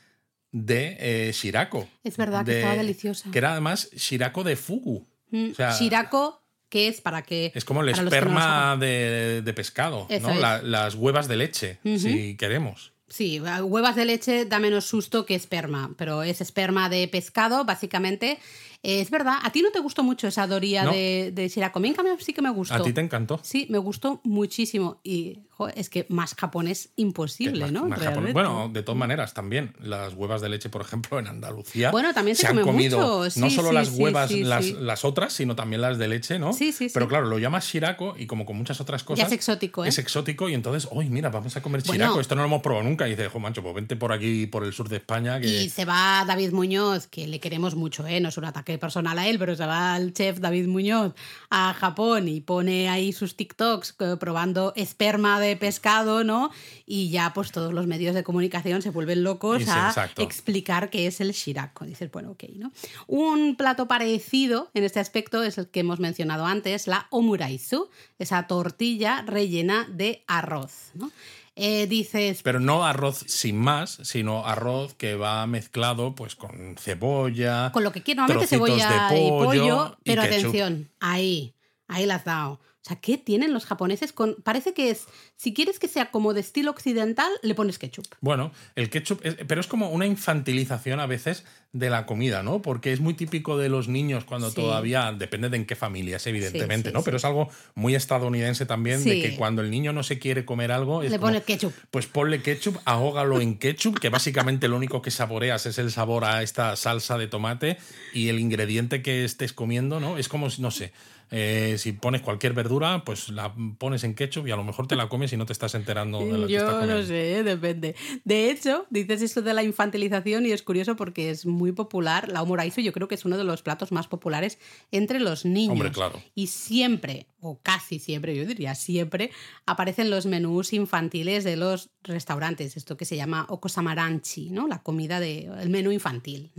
de eh, shirako. Es verdad, que estaba deliciosa. Que era además shirako de fugu. Mm, shirako que es para que... Es como el esperma de, pescado, ¿no? las huevas de leche, si queremos. Sí, huevas de leche da menos susto que esperma, pero es esperma de pescado, básicamente, es verdad, a ti no te gustó mucho esa doría de, de Shirako. A mí sí que me gustó. A ti te encantó. Sí, me gustó muchísimo. Y es que más japonés imposible, ¿no? Bueno, de todas maneras, también las huevas de leche, por ejemplo, en Andalucía. Bueno, también se, han comido no solo las huevas, las, otras, sino también las de leche, ¿no? Sí, sí, Pero claro, lo llamas Shirako y como con muchas otras cosas. es exótico, ¿eh? Es exótico y entonces, uy, mira, vamos a comer Shirako. Esto no lo hemos probado nunca. Y dices, jo, mancho, pues vente por aquí, por el sur de España. Y se va David Muñoz, que le queremos mucho, ¿eh? No es un ataque personal a él, pero se va el chef David Muñoz a Japón y pone ahí sus TikToks eh, probando esperma de pescado, ¿no? Y ya pues todos los medios de comunicación se vuelven locos a explicar qué es el shirako. Dices, bueno, ok, ¿no? Un plato parecido en este aspecto es el que hemos mencionado antes, la omuraisu, esa tortilla rellena de arroz, ¿no? Eh, dices. Pero no arroz sin más, sino arroz que va mezclado pues con cebolla. Con lo que quieras, normalmente cebolla y pollo. pero atención, ahí, ahí la has dado. O sea, ¿qué tienen los japoneses con...? Parece que es, si quieres que sea como de estilo occidental, le pones ketchup. Bueno, el ketchup, pero es como una infantilización a veces de la comida, ¿no? Porque es muy típico de los niños cuando todavía, depende de en qué familias, evidentemente, ¿no? Pero es algo muy estadounidense también, de que cuando el niño no se quiere comer algo... le pones ketchup. Pues ponle ketchup, ahógalo en ketchup, que básicamente lo único que saboreas es el sabor a esta salsa de tomate y el ingrediente que estés comiendo, ¿no? Es como, no sé eh, si pones cualquier verdura, pues la pones en ketchup y a lo mejor te la comes y no te estás enterando de lo que Yo comiendo. no sé, depende. De hecho, dices esto de la infantilización y es curioso porque es muy popular. La omuraisu yo creo que es uno de los platos más populares entre los niños. Hombre, claro. Y siempre, o casi siempre, yo diría siempre, aparecen los menús infantiles de los restaurantes, esto que se llama okosamaranchi, ¿no? La comida de el menú infantil.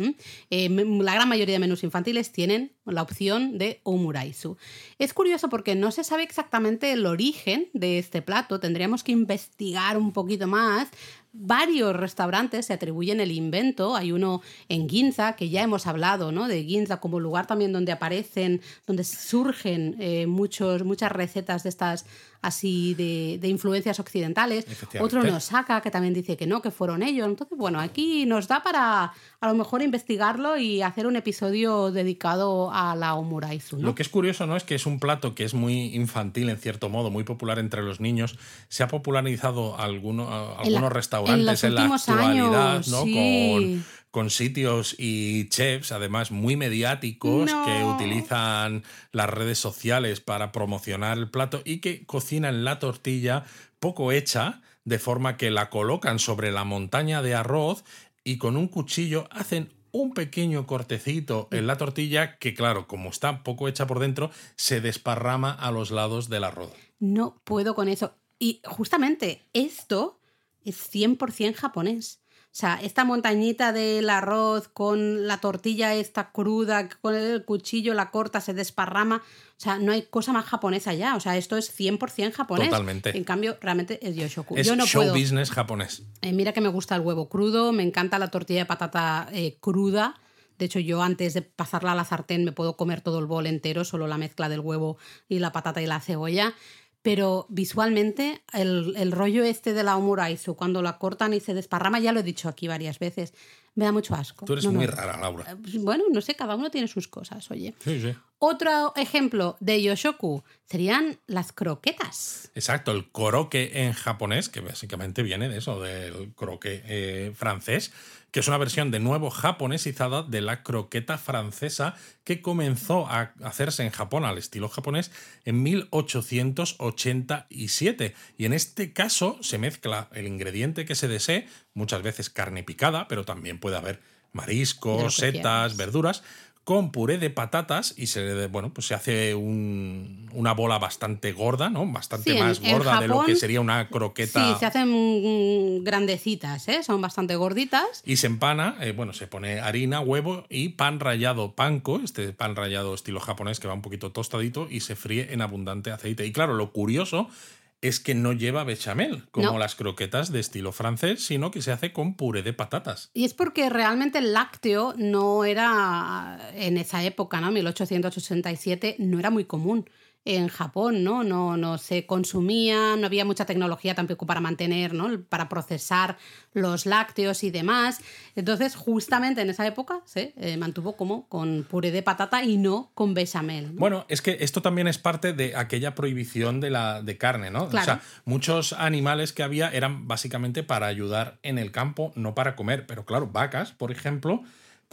Eh, la gran mayoría de menús infantiles tienen la opción de omuraisu. Es curioso porque no se sabe exactamente el origen de este plato, tendríamos que investigar un poquito más, varios restaurantes se atribuyen el invento. Hay uno en Ginza, que ya hemos hablado, ¿no? De Ginza como lugar también donde aparecen, donde surgen eh, muchos, muchas recetas de estas así de, de influencias occidentales. Otro en Osaka, que también dice que no, que fueron ellos. Entonces, bueno, aquí nos da para a lo mejor investigarlo y hacer un episodio dedicado a la omuraizu. Lo que es curioso, ¿no? Es que es un plato que es muy infantil, en cierto modo, muy popular entre los niños. Se ha popularizado alguno, algunos restaurantes en, la actualidad, ¿no? Con, con, sitios y chefs, además muy mediáticos, que utilizan las redes sociales para promocionar el plato y que cocinan la tortilla poco hecha, de forma que la colocan sobre la montaña de arroz y con un cuchillo hacen un pequeño cortecito en la tortilla que, claro, como está poco hecha por dentro, se desparrama a los lados del arroz. No puedo con eso. Y justamente esto es 100% japonés. O sea, esta montañita del arroz con la tortilla esta cruda, con el cuchillo la corta, se desparrama. O sea, no hay cosa más japonesa ya. O sea, esto es 100% japonés. Totalmente. En cambio, realmente es Yoshoku. Es Yo no show puedo. business japonés. Eh, mira que me gusta el huevo crudo, me encanta la tortilla de patata eh, cruda. De hecho, yo antes de pasarla a la sartén me puedo comer todo el bol entero, solo la mezcla del huevo y la patata y la cebolla. Pero visualmente, el, el rollo este de la omuraisu, cuando la cortan y se desparrama, ya lo he dicho aquí varias veces, me da mucho asco. Tú eres No, muy no. rara, Laura. Bueno, no sé, cada uno tiene sus cosas, oye. Sí, sí. Otro ejemplo de Yoshoku serían las croquetas. Exacto, el koroke en japonés, que básicamente viene de eso, del croque eh, francés, que es una versión de nuevo japonesizada de la croqueta francesa que comenzó a hacerse en Japón al estilo japonés en 1887. Y en este caso se mezcla el ingrediente que se desee, muchas veces carne picada, pero también puede haber mariscos, setas, quieras. verduras, con puré de patatas y se, bueno, pues se hace un- una bola bastante gorda, ¿no? Bastante Sí, en- más en gorda de lo que sería una croqueta. Sí, se hacen grandecitas, ¿eh? son bastante gorditas. Y se empana, eh, bueno, se pone harina, huevo y pan rallado panko, este pan rallado estilo japonés que va un poquito tostadito y se fríe en abundante aceite. Y claro, lo curioso es que no lleva bechamel, como No. las croquetas de estilo francés, sino que se hace con puré de patatas. Y es porque realmente el lácteo no era, en esa época, ¿no? 1887, no era muy común en Japón, ¿no? No, no se consumía, no había mucha tecnología tampoco para mantener, ¿no? Para procesar los lácteos y demás. Entonces, justamente en esa época se eh, mantuvo como con puré de patata y no con bechamel. ¿no? Bueno, es que esto también es parte de aquella prohibición de la de carne, ¿no? Claro. O sea, muchos animales que había eran básicamente para ayudar en el campo, no para comer. Pero claro, vacas, por ejemplo,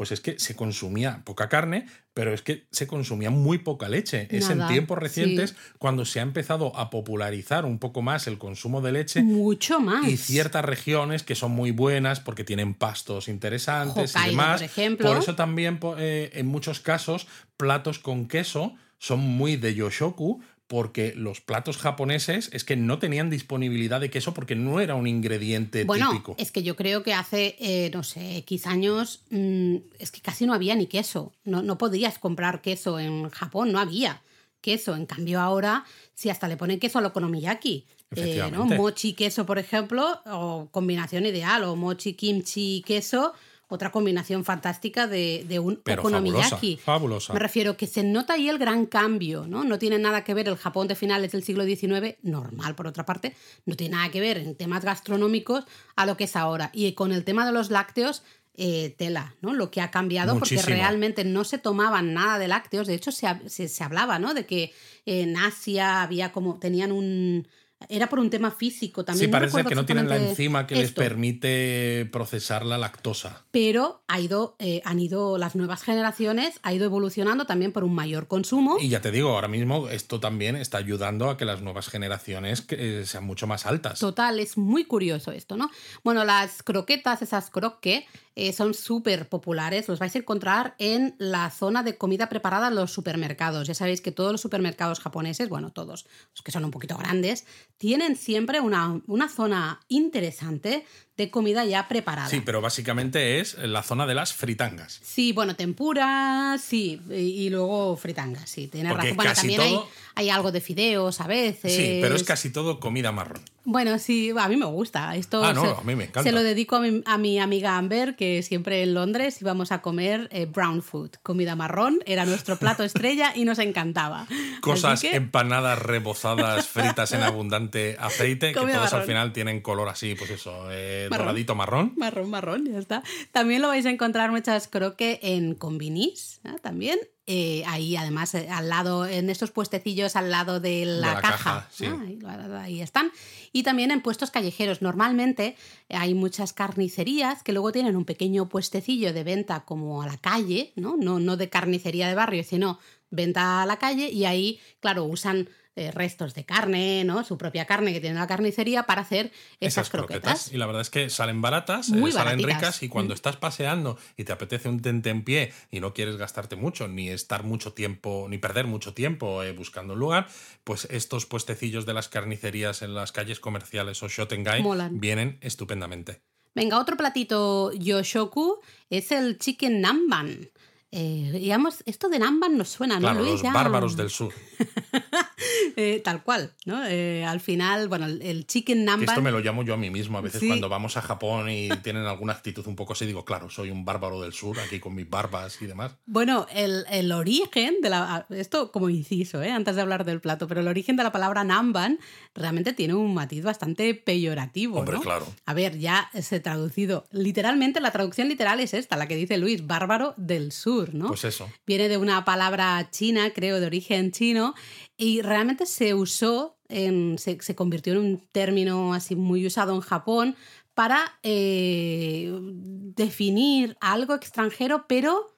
pues es que se consumía poca carne, pero es que se consumía muy poca leche. Es en tiempos recientes sí. cuando se ha empezado a popularizar un poco más el consumo de leche. Mucho más. Y ciertas regiones que son muy buenas porque tienen pastos interesantes y Hokkaido, demás. por ejemplo. eso también, eh, en muchos casos, platos con queso son muy de Yoshoku porque los platos japoneses es que no tenían disponibilidad de queso porque no era un ingrediente Bueno, típico. es que yo creo que hace, eh, no sé, X años, mm, es que casi no había ni queso. No, no podías comprar queso en Japón, no había queso. En cambio, ahora, si hasta le ponen queso al okonomiyaki. eh, ¿no? Mochi queso, por ejemplo, o combinación ideal, o mochi kimchi queso, otra combinación fantástica de, de un Pero fabulosa, okonomiyaki. fabulosa. Me refiero que se nota ahí el gran cambio, ¿no? No tiene nada que ver el Japón de finales del siglo XIX, normal por otra parte, no tiene nada que ver en temas gastronómicos a lo que es ahora. Y con el tema de los lácteos, eh, tela, ¿no? Lo que ha cambiado Muchísimo. porque realmente no se tomaban nada de lácteos. De hecho, se, se, se hablaba, ¿no? De que en Asia había como, tenían un... Era por un tema físico también. Sí, no parece que no tienen la enzima que les permite procesar la lactosa. pero ha ido, eh, han ido las nuevas generaciones, ha ido evolucionando también por un mayor consumo. Y ya te digo, ahora mismo esto también está ayudando a que las nuevas generaciones eh, sean mucho más altas. Total, es muy curioso esto, ¿no? Bueno, las croquetas, esas croque, eh, son súper populares. Los vais a encontrar en la zona de comida preparada en los supermercados. Ya sabéis que todos los supermercados japoneses, bueno, todos los que son un poquito grandes, tienen siempre una, una zona interesante de comida ya preparada. Sí, pero básicamente es la zona de las fritangas. Sí, bueno, tempura, sí, y, y luego fritangas, sí, tienes razón. Bueno, casi también todo- hay, hay algo de fideos a veces. Sí, pero es casi todo comida marrón. Bueno, sí, a mí me gusta. Esto Ah, no, se, a mí me encanta. Se lo dedico a mi, a mi amiga Amber, que siempre en Londres íbamos a comer eh, brown food, comida marrón, era nuestro plato estrella y nos encantaba. Cosas que- empanadas, rebozadas, fritas en abundante aceite, que todas al final tienen color así, pues eso, eh, Marrón. doradito marrón. Marrón, marrón, ya está. También lo vais a encontrar muchas croque en combinis, ¿eh? también. Eh, ahí, además, eh, al lado, en estos puestecillos al lado de la, la caja. caja, sí. Ah, ahí, ahí están. Y también en puestos callejeros. Normalmente eh, hay muchas carnicerías que luego tienen un pequeño puestecillo de venta como a la calle, ¿no? No, no de carnicería de barrio, sino venta a la calle y ahí, claro, usan eh, restos de carne, ¿no? Su propia carne que tiene la carnicería para hacer esas, croquetas. Y la verdad es que salen baratas, eh, salen ricas y cuando mm. estás paseando y te apetece un tentempié y no quieres gastarte mucho, ni estar mucho tiempo, ni perder mucho tiempo eh, buscando un lugar, pues estos puestecillos de las carnicerías en las calles comerciales o Shotengai vienen estupendamente. Venga, otro platito Yoshoku es el chicken namban. Eh, digamos, esto de Namban nos suena, ¿no, Luis? Los bárbaros del sur. Eh, tal cual, ¿no? Eh, al final, bueno, el, chicken Namban. esto me lo llamo yo a mí mismo. A veces cuando vamos a Japón y tienen alguna actitud un poco así, digo, claro, soy un bárbaro del sur, aquí con mis barbas y demás. Bueno, el, origen de la. Esto como inciso, ¿eh? antes de hablar del plato, pero el origen de la palabra Namban realmente tiene un matiz bastante peyorativo. Hombre, claro. A ver, ya se traducido. Literalmente, la traducción literal es esta, la que dice Luis, bárbaro del sur. Pues eso. Viene de una palabra china, creo, de origen chino, y realmente se usó, se, convirtió en un término así muy usado en Japón para eh, definir algo extranjero, pero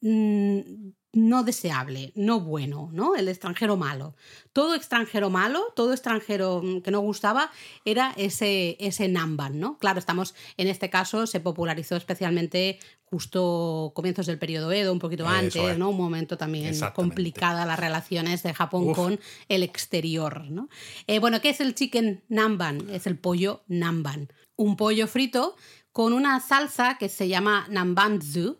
mm, no deseable, no bueno, ¿no? El extranjero malo. Todo extranjero malo, todo extranjero mm, que no gustaba era ese, ese Namban, ¿no? Claro, estamos, en este caso se popularizó especialmente justo comienzos del periodo Edo, un poquito antes, ¿no? Un momento también complicada las relaciones de Japón con el exterior, ¿no? Eh, bueno, ¿qué es el chicken Namban? Es el pollo Namban. Un pollo frito con una salsa que se llama Nambanzu,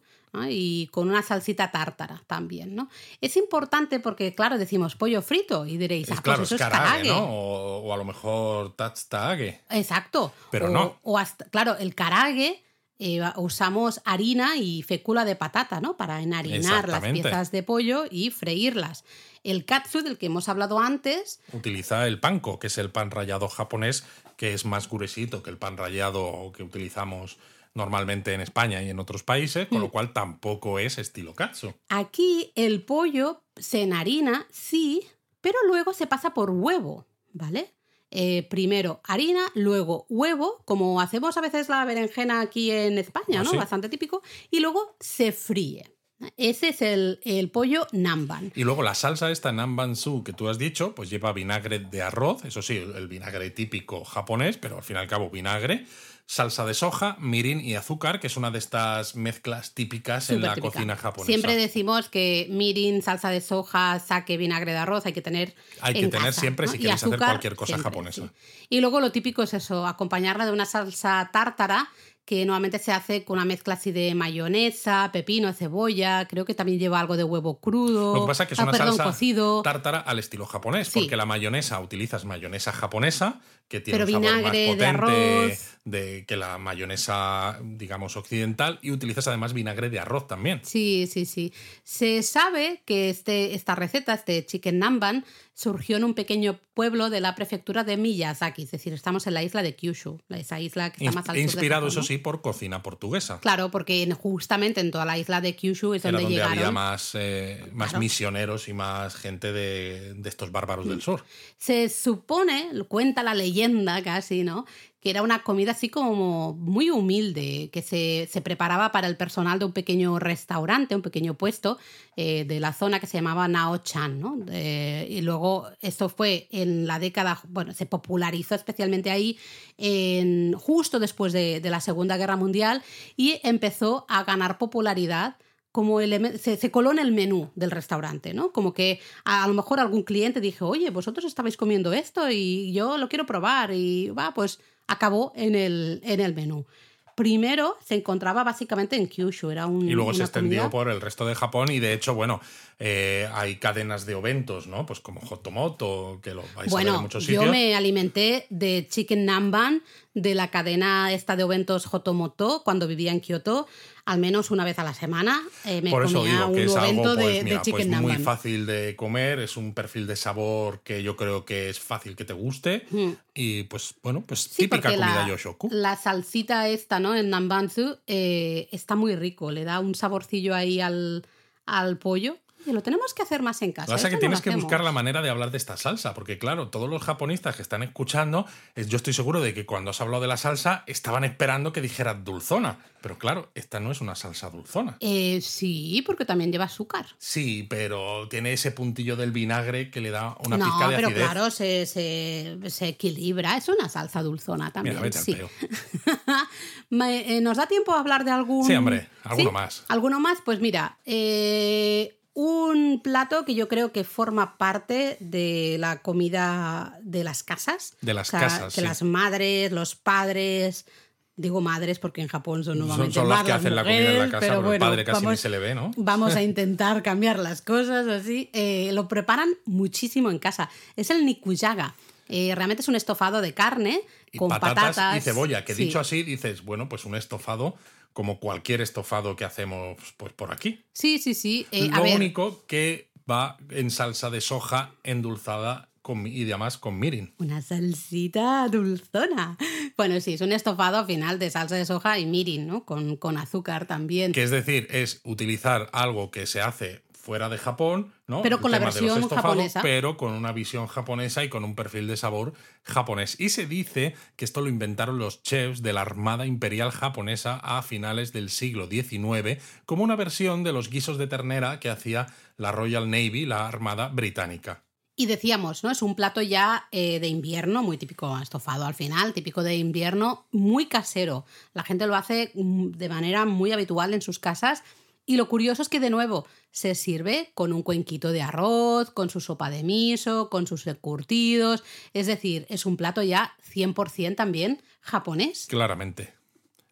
y con una salsita tártara también, ¿no? Es importante porque, claro, decimos pollo frito y diréis, ah, pues eso es karage. O, a lo mejor tatstage. Exacto. Pero no. O hasta, claro, el karage eh, usamos harina y fécula de patata, ¿no? Para enharinar las piezas de pollo y freírlas. El katsu, del que hemos hablado antes. Utiliza el panko, que es el pan rallado japonés, que es más gruesito que el pan rallado que utilizamos normalmente en España y en otros países, con lo mm. cual tampoco es estilo katsu. Aquí el pollo se enharina, sí, pero luego se pasa por huevo, ¿vale? Eh, primero harina, luego huevo, como hacemos a veces la berenjena aquí en España, ah, ¿no? Bastante típico, y luego se fríe. Ese es el, el, pollo namban. Y luego la salsa esta namban su que tú has dicho, pues lleva vinagre de arroz, eso sí, el vinagre típico japonés, pero al fin y al cabo vinagre salsa de soja, mirin y azúcar, que es una de estas mezclas típicas en la cocina japonesa. Siempre decimos que mirin, salsa de soja, sake, vinagre de arroz hay que tener. Hay que tener siempre si quieres hacer cualquier cosa japonesa. Y luego lo típico es eso, acompañarla de una salsa tártara que normalmente se hace con una mezcla así de mayonesa, pepino, cebolla, creo que también lleva algo de huevo crudo. Lo que pasa es que es ah, una salsa cocido. tártara al estilo japonés, porque la mayonesa utilizas mayonesa japonesa, que tiene un sabor más potente de, que la mayonesa, digamos, occidental, y utilizas además vinagre de arroz también. Sí, sí, sí. Se sabe que este, esta receta, este chicken namban, surgió en un pequeño pueblo de la prefectura de Miyazaki, es decir, estamos en la isla de Kyushu, esa isla que está más al sur Inspirado, eso sí, por cocina portuguesa. Claro, porque justamente en toda la isla de Kyushu es donde, donde había más, eh, más misioneros y más gente de, de estos bárbaros del sur. Se supone, cuenta la leyenda casi, ¿no? que era una comida así como muy humilde, que se, preparaba para el personal de un pequeño restaurante, un pequeño puesto eh, de la zona que se llamaba Nao-chan. ¿no? y luego esto fue en la década, bueno, se popularizó especialmente ahí en, justo después de, la Segunda Guerra Mundial y empezó a ganar popularidad como se, se, coló en el menú del restaurante, ¿no? Como que a, a, lo mejor algún cliente dijo, oye, vosotros estabais comiendo esto y yo lo quiero probar y va, pues acabó en el, en el menú. Primero se encontraba básicamente en Kyushu, era un. Y luego se extendió por el resto de Japón y de hecho, bueno, eh, hay cadenas de eventos, ¿no? Pues como Hotomoto, que lo vais a ver en muchos sitios. Yo me alimenté de chicken namban de la cadena esta de eventos Hotomoto cuando vivía en Kioto al menos una vez a la semana eh, me Por eso digo que es algo pues, de, mira, pues muy fácil de comer, es un perfil de sabor que yo creo que es fácil que te guste mm. y pues bueno, pues típica comida la, Yoshoku. La salsita esta, ¿no? El nambanzu eh, está muy rico, le da un saborcillo ahí al, al pollo Lo tenemos que hacer más en casa. Lo que pasa es que no tienes que buscar la manera de hablar de esta salsa, porque claro, todos los japonistas que están escuchando, es- yo estoy seguro de que cuando has hablado de la salsa estaban esperando que dijeras dulzona. Pero claro, esta no es una salsa dulzona. Eh, sí, porque también lleva azúcar. Sí, pero tiene ese puntillo del vinagre que le da una no, pizca de pero acidez. claro, se, se- se equilibra. Es una salsa dulzona también. Mira, vete al sí. peo. Me- eh, ¿Nos da tiempo a hablar de algún. Sí, hombre, alguno ¿Sí? más. ¿Alguno más? Pues mira, eh, un plato que yo creo que forma parte de la comida de las casas. De las O sea, casas, Que sí. las madres, los padres. Digo madres porque en Japón son Son, normalmente son las más que hacen la comida en la casa, pero pero el bueno, padre casi ni vamos- se le ve, ¿no? Vamos a intentar cambiar las cosas así. Eh, lo preparan muchísimo en casa. Es el nikujaga. Eh, realmente es un estofado de carne Y con patatas, patatas, y cebolla, que Sí. dicho así dices, bueno, pues un estofado como cualquier estofado que hacemos pues por aquí. Sí, sí, sí. Eh, a Lo ver, único que va en salsa de soja endulzada con, y además con mirin. Una salsita dulzona. Bueno, sí, es un estofado al final de salsa de soja y mirin, ¿no? Con, con azúcar también. Que es decir, es utilizar algo que se hace fuera de Japón, ¿no? Pero El con la versión japonesa. Pero con una visión japonesa y con un perfil de sabor japonés. Y se dice que esto lo inventaron los chefs de la Armada Imperial japonesa a finales del siglo XIX, como una versión de los guisos de ternera que hacía la Royal Navy, la Armada Británica. Y decíamos, ¿no? Es un plato ya eh, de invierno, muy típico estofado al final, típico de invierno, muy casero. La gente lo hace mm, de manera muy habitual en sus casas. Y lo curioso es que, de nuevo, se sirve con un cuenquito de arroz, con su sopa de miso, con sus encurtidos. Es decir, es un plato ya 100% también japonés. Claramente.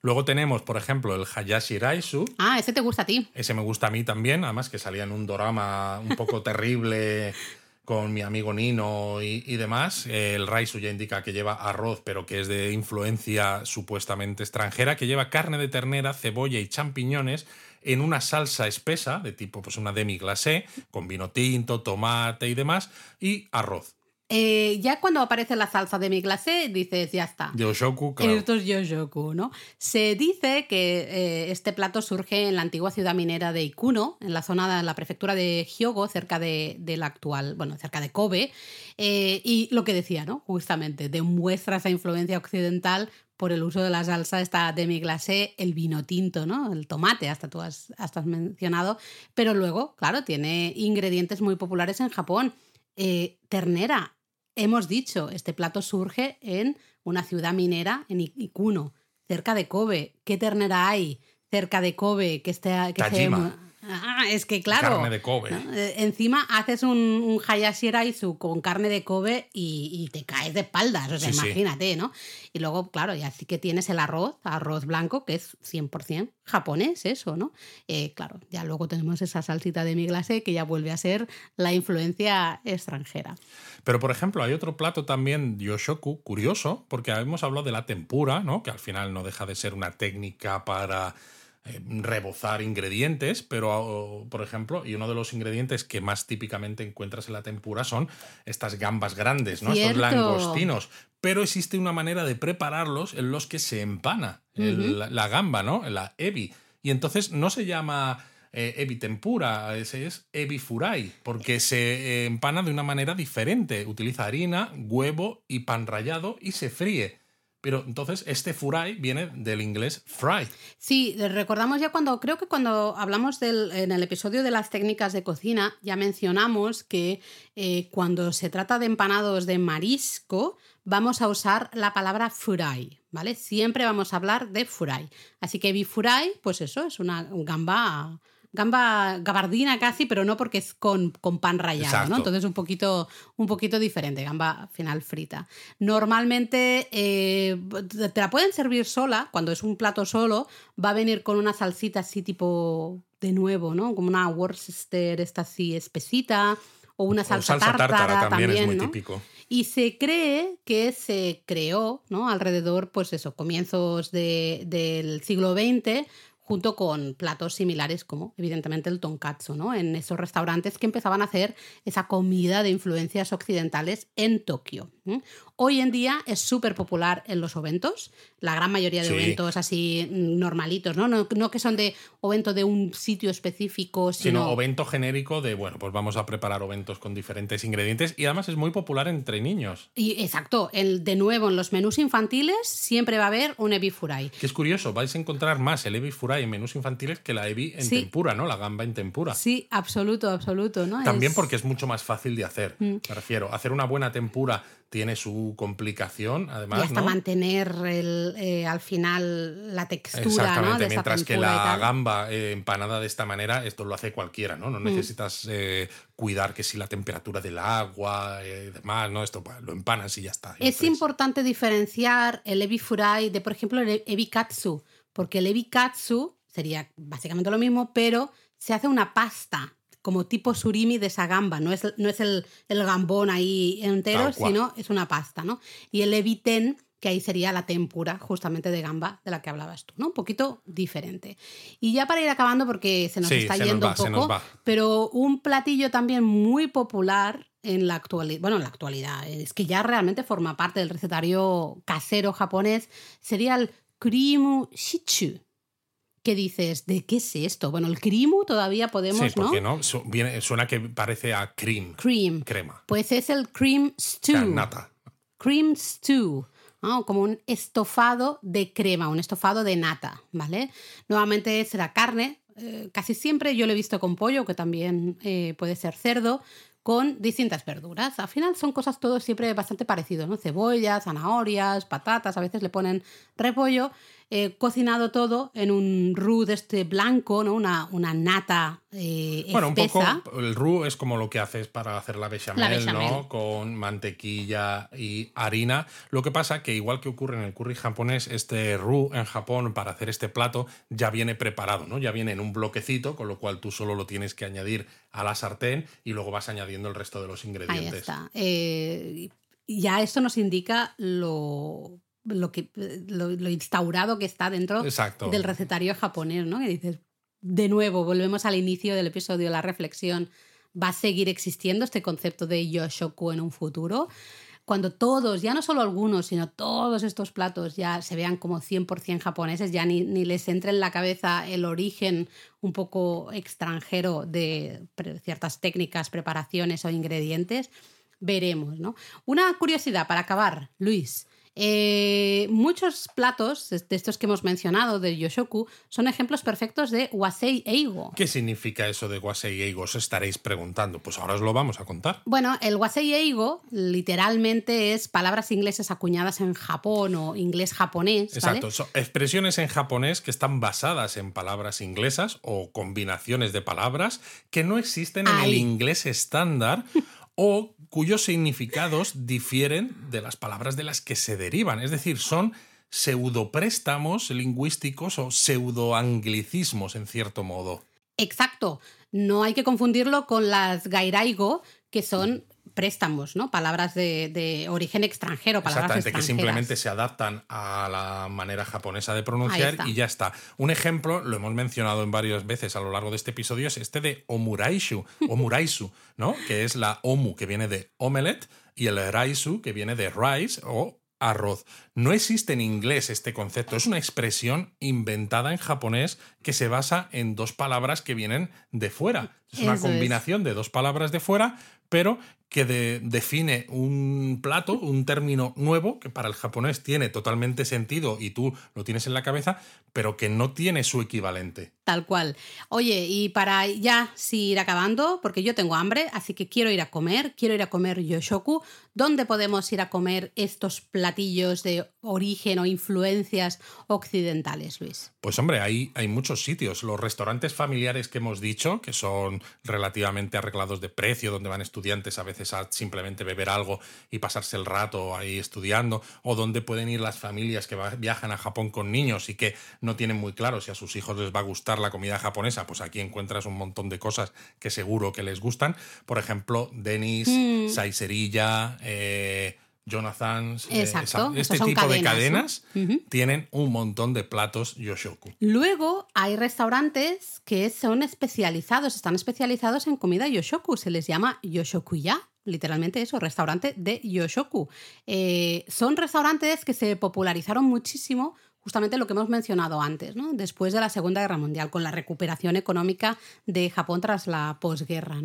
Luego tenemos, por ejemplo, el Hayashi Raisu, Ah, ese te gusta a ti. Ese me gusta a mí también, además que salía en un drama un poco terrible con mi amigo Nino y, y demás. El raisu ya indica que lleva arroz, pero que es de influencia supuestamente extranjera, que lleva carne de ternera, cebolla y champiñones en una salsa espesa, de tipo pues una demi glacé, con vino tinto, tomate y demás, y arroz. Eh, ya cuando aparece la salsa de mi glacé, dices, ya está. De Oshoku, claro. Esto es Yoshoku, ¿no? Se dice que eh, este plato surge en la antigua ciudad minera de Ikuno, en la zona de la prefectura de Hyogo, cerca de, de la actual, bueno, cerca de Kobe. Eh, y lo que decía, ¿no? Justamente, demuestra esa influencia occidental por el uso de la salsa, esta demi glacé, el vino tinto, ¿no? El tomate, hasta tú has, hasta has mencionado. Pero luego, claro, tiene ingredientes muy populares en Japón. Eh, ternera, hemos dicho, este plato surge en una ciudad minera, en Ikuno, cerca de Kobe. ¿Qué ternera hay cerca de Kobe que esté que se- Tajima. Ah, es que claro. Carne de Kobe. ¿no? Eh, Encima haces un, un hayashi raisu con carne de Kobe y, y te caes de espaldas, o sea, Sí, sí. imagínate, ¿no? Y luego, claro, ya sí que tienes el arroz, arroz blanco, que es 100% japonés, eso, ¿no? Eh, claro, ya luego tenemos esa salsita de mi glacé que ya vuelve a ser la influencia extranjera. Pero, por ejemplo, hay otro plato también, Yoshoku, curioso, porque hemos hablado de la tempura, ¿no? Que al final no deja de ser una técnica para rebozar ingredientes, pero, oh, por ejemplo, y uno de los ingredientes que más típicamente encuentras en la tempura son estas gambas grandes, ¿no? Estos langostinos. Pero existe una manera de prepararlos en los que se empana el- la, la gamba, ¿no? La ebi. Y entonces no se llama eh, ebi tempura, ese es ebi furai, porque se eh, empana de una manera diferente. Utiliza harina, huevo y pan rallado y se fríe. Pero entonces este furai viene del inglés fry. Sí, recordamos ya cuando, creo que cuando hablamos del, en el episodio de las técnicas de cocina, ya mencionamos que eh, cuando se trata de empanados de marisco, vamos a usar la palabra furai, ¿vale? Siempre vamos a hablar de furai. Así que bifurai, pues eso, es una gamba, gamba gabardina casi, pero no porque es con, con pan rallado, Exacto. ¿no? Entonces un poquito, un poquito diferente, gamba al final frita. Normalmente eh, te la pueden servir sola, cuando es un plato solo, va a venir con una salsita así tipo de nuevo, ¿no? Como una Worcester esta así espesita o una O salsa, tártara, también, es muy ¿no? típico. Y se cree que se creó, ¿no? Alrededor, pues eso, comienzos de- del siglo XX, junto con platos similares como, evidentemente, el tonkatsu, ¿no? En esos restaurantes que empezaban a hacer esa comida de influencias occidentales en Tokio. Hoy en día es súper popular en los eventos, la gran mayoría de eventos así normalitos, ¿no? ¿no? que son de evento de un sitio específico, sino... sino evento genérico de, bueno, pues vamos a preparar eventos con diferentes ingredientes y además es muy popular entre niños. Y exacto, el, de nuevo en los menús infantiles siempre va a haber un ebi furai. Que es curioso, vais a encontrar más el ebi furai en menús infantiles que la ebi en tempura, ¿no? La gamba en tempura. Sí, absoluto, absoluto, ¿no? También porque es mucho más fácil de hacer, mm. me refiero. Hacer una buena tempura tiene su complicación, además. Y hasta mantener eh, al final la textura. ¿no? mientras que la gamba eh, empanada de esta manera, esto lo hace cualquiera, ¿no? No mm. necesitas eh, cuidar que si la temperatura del agua y demás, ¿no? Esto pues, lo empanas y ya está. Es importante diferenciar el ebi furai de, por ejemplo, el ebi katsu, porque el ebi katsu sería básicamente lo mismo, pero se hace una pasta como tipo surimi de esa gamba, no es, no es el, gambón ahí entero, sino es una pasta, ¿no? Y el eviten, que ahí sería la tempura justamente de gamba de la que hablabas tú, ¿no? Un poquito diferente. Y ya para ir acabando, porque se nos está yendo un poco, pero un platillo también muy popular en la actualidad, bueno, en la actualidad, es que ya realmente forma parte del recetario casero japonés, sería el krimu shichu ¿Qué dices, ¿de qué es esto? Bueno, el krimu todavía podemos, sí, porque ¿no? suena que parece a cream. Cream. Crema. Pues es el cream stew. nata. Cream stew. como un estofado de crema, un estofado de nata, ¿vale? Nuevamente será carne, eh, casi siempre yo lo he visto con pollo, que también eh, puede ser cerdo, con distintas verduras. Al final son cosas todo siempre bastante parecido, ¿no? Cebollas, zanahorias, patatas, a veces le ponen repollo eh, cocinado todo en un roux de este blanco, ¿no? Una, una nata eh, Bueno, un poco el roux es como lo que haces para hacer la bechamel, ¿no? Con mantequilla y harina. Lo que pasa que igual que ocurre en el curry japonés, este roux en Japón para hacer este plato ya viene preparado, ¿no? Ya viene en un bloquecito, con lo cual tú solo lo tienes que añadir a la sartén y luego vas añadiendo el resto de los ingredientes. Ahí está. Eh, ya esto nos indica lo lo, que, lo, instaurado que está dentro del recetario japonés, ¿no? Que dices, de nuevo, volvemos al inicio del episodio, la reflexión, ¿va a seguir existiendo este concepto de yoshoku en un futuro? Cuando todos, ya no solo algunos, sino todos estos platos ya se vean como 100% japoneses, ya ni, ni les entre en la cabeza el origen un poco extranjero de ciertas técnicas, preparaciones o ingredientes, veremos, ¿no? Una curiosidad para acabar, Luis. Eh, muchos platos de estos que hemos mencionado del Yoshoku son ejemplos perfectos de Wasei Eigo. ¿Qué significa eso de Wasei Eigo? Os estaréis preguntando. Pues ahora os lo vamos a contar. Bueno, el Wasei Eigo literalmente es palabras inglesas acuñadas en Japón o inglés japonés. Exacto, son expresiones en japonés que están basadas en palabras inglesas o combinaciones de palabras que no existen en el inglés estándar o cuyos significados difieren de las palabras de las que se derivan. Es decir, son pseudopréstamos lingüísticos o pseudoanglicismos, en cierto modo. Exacto. No hay que confundirlo con las gairaigo, que son préstamos, ¿no? Palabras de, origen extranjero, palabras Exactamente, que simplemente se adaptan a la manera japonesa de pronunciar y ya está. Un ejemplo, lo hemos mencionado en varias veces a lo largo de este episodio, es este de omuraishu, omuraisu, ¿no? Que es la omu, que viene de omelette, y el raisu, que viene de rice o arroz. No existe en inglés este concepto, es una expresión inventada en japonés que se basa en dos palabras que vienen de fuera. Es una combinación de dos palabras de fuera, pero que define un plato, un término nuevo que para el japonés tiene totalmente sentido y tú lo tienes en la cabeza, pero que no tiene su equivalente. Tal cual. Oye, y para ya si ir acabando, porque yo tengo hambre, así que quiero ir a comer, quiero ir a comer yoshoku. ¿Dónde podemos ir a comer estos platillos de origen o influencias occidentales, Luis? Pues hombre, hay, hay muchos sitios. Los restaurantes familiares que hemos dicho, que son relativamente arreglados de precio, donde van estudiantes a veces a simplemente beber algo y pasarse el rato ahí estudiando, o donde pueden ir las familias que viajan a Japón con niños y que no tienen muy claro si a sus hijos les va a gustar la comida japonesa, pues aquí encuentras un montón de cosas que seguro que les gustan. Por ejemplo, Denis, mm. Saiserilla, eh, Jonathan, eh, este tipo de cadenas tienen un montón de platos yoshoku. Luego hay restaurantes que son especializados, están especializados en comida yoshoku, se les llama yoshokuya, literalmente eso, restaurante de Yoshoku. Eh, son restaurantes que se popularizaron muchísimo justamente lo que hemos mencionado antes, ¿no? después de la Segunda Guerra Mundial, con la recuperación económica de Japón tras la posguerra.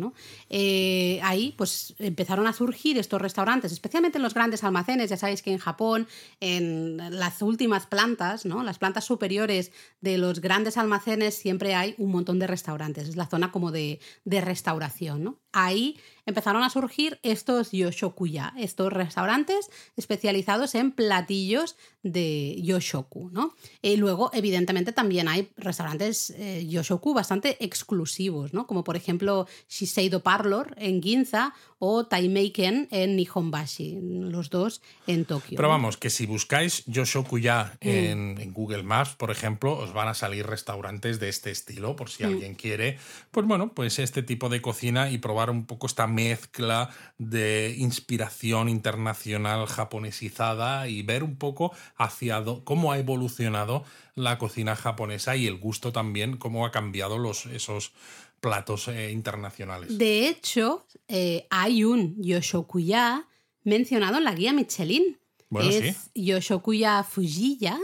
Eh, ahí pues, empezaron a surgir estos restaurantes, especialmente en los grandes almacenes. Ya sabéis que en Japón, en las últimas plantas, ¿no? las plantas superiores de los grandes almacenes, siempre hay un montón de restaurantes. Es la zona como de, de restauración. ¿no? Ahí empezaron a surgir estos yoshokuya, estos restaurantes especializados en platillos de yoshoku, ¿no? Y luego, evidentemente, también hay restaurantes eh, yoshoku bastante exclusivos, ¿no? Como por ejemplo Shiseido Parlor en Ginza o Taimeiken en Nihonbashi, los dos en Tokio. Pero vamos, que si buscáis Yoshokuya mm. en, en, Google Maps, por ejemplo, os van a salir restaurantes de este estilo, por si mm. alguien quiere, pues bueno, pues este tipo de cocina y probar un poco esta mezcla de inspiración internacional japonesizada y ver un poco hacia cómo ha evolucionado la cocina japonesa y el gusto también, cómo ha cambiado los, esos platos eh, internacionales. De hecho, eh, hay un Yoshokuya mencionado en la guía Michelin. Bueno, es Yoshokuya Fujiya,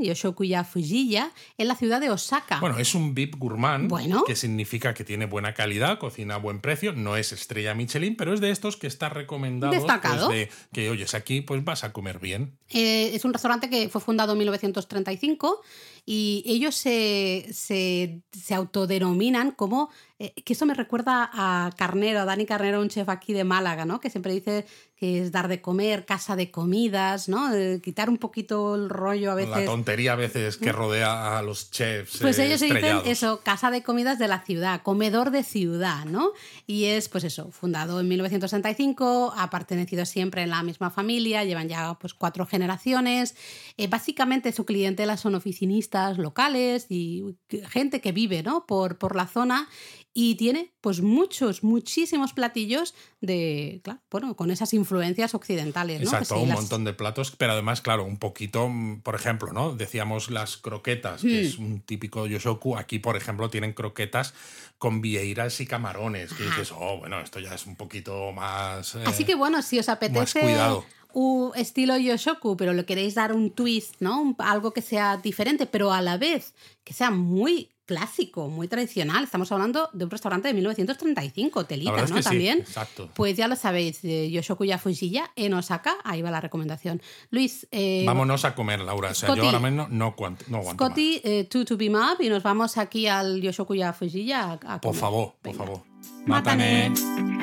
Yoshokuya Fujiya, en la ciudad de Osaka. Bueno, es un VIP gourmand, que significa que tiene buena calidad, cocina a buen precio, no es estrella Michelin, pero es de estos que está recomendado. Destacado. Pues, de que, oyes, aquí pues vas a comer bien. Eh, es un restaurante que fue fundado en 1935 y ellos se, se, se autodenominan como eh, que eso me recuerda a Carnero, a Dani Carnero, un chef aquí de Málaga, ¿no? Que siempre dice que es dar de comer, casa de comidas, ¿no? quitar un poquito el rollo a veces. La tontería a veces que rodea a los chefs. Pues eh, ellos dicen eso, casa de comidas de la ciudad, comedor de ciudad, ¿no? Y es, pues eso, fundado en 1965, ha pertenecido siempre en la misma familia, llevan ya pues cuatro generaciones. Eh, básicamente su clientela son oficinistas locales y gente que vive, ¿no? Por, por la zona y tiene pues muchos, muchísimos platillos de, claro, bueno, con esas influencias occidentales. ¿no? Exacto, un montón de platos, pero además, claro, un poquito, mm, por ejemplo, ¿no? Decíamos las croquetas, que es hmm. un típico yoshoku. Aquí, por ejemplo, tienen croquetas con vieiras y camarones, que dices, oh, bueno, esto ya es un poquito más... Así que bueno, si os apetece... Un estilo Yoshoku, pero le queréis dar un twist, ¿no? algo que sea diferente, pero a la vez que sea muy clásico, muy tradicional. Estamos hablando de un restaurante de 1935, Telita, ¿no? También. exacto. Pues ya lo sabéis, Yoshokuya Fujiya en Osaka, ahí va la recomendación. Luis. Eh, Vámonos a comer, Laura. O sea, yo ahora mismo no, no, Scotty, eh, to, to be up y nos vamos aquí al Yoshokuya Fujiya a, Por favor, por favor. Mátane.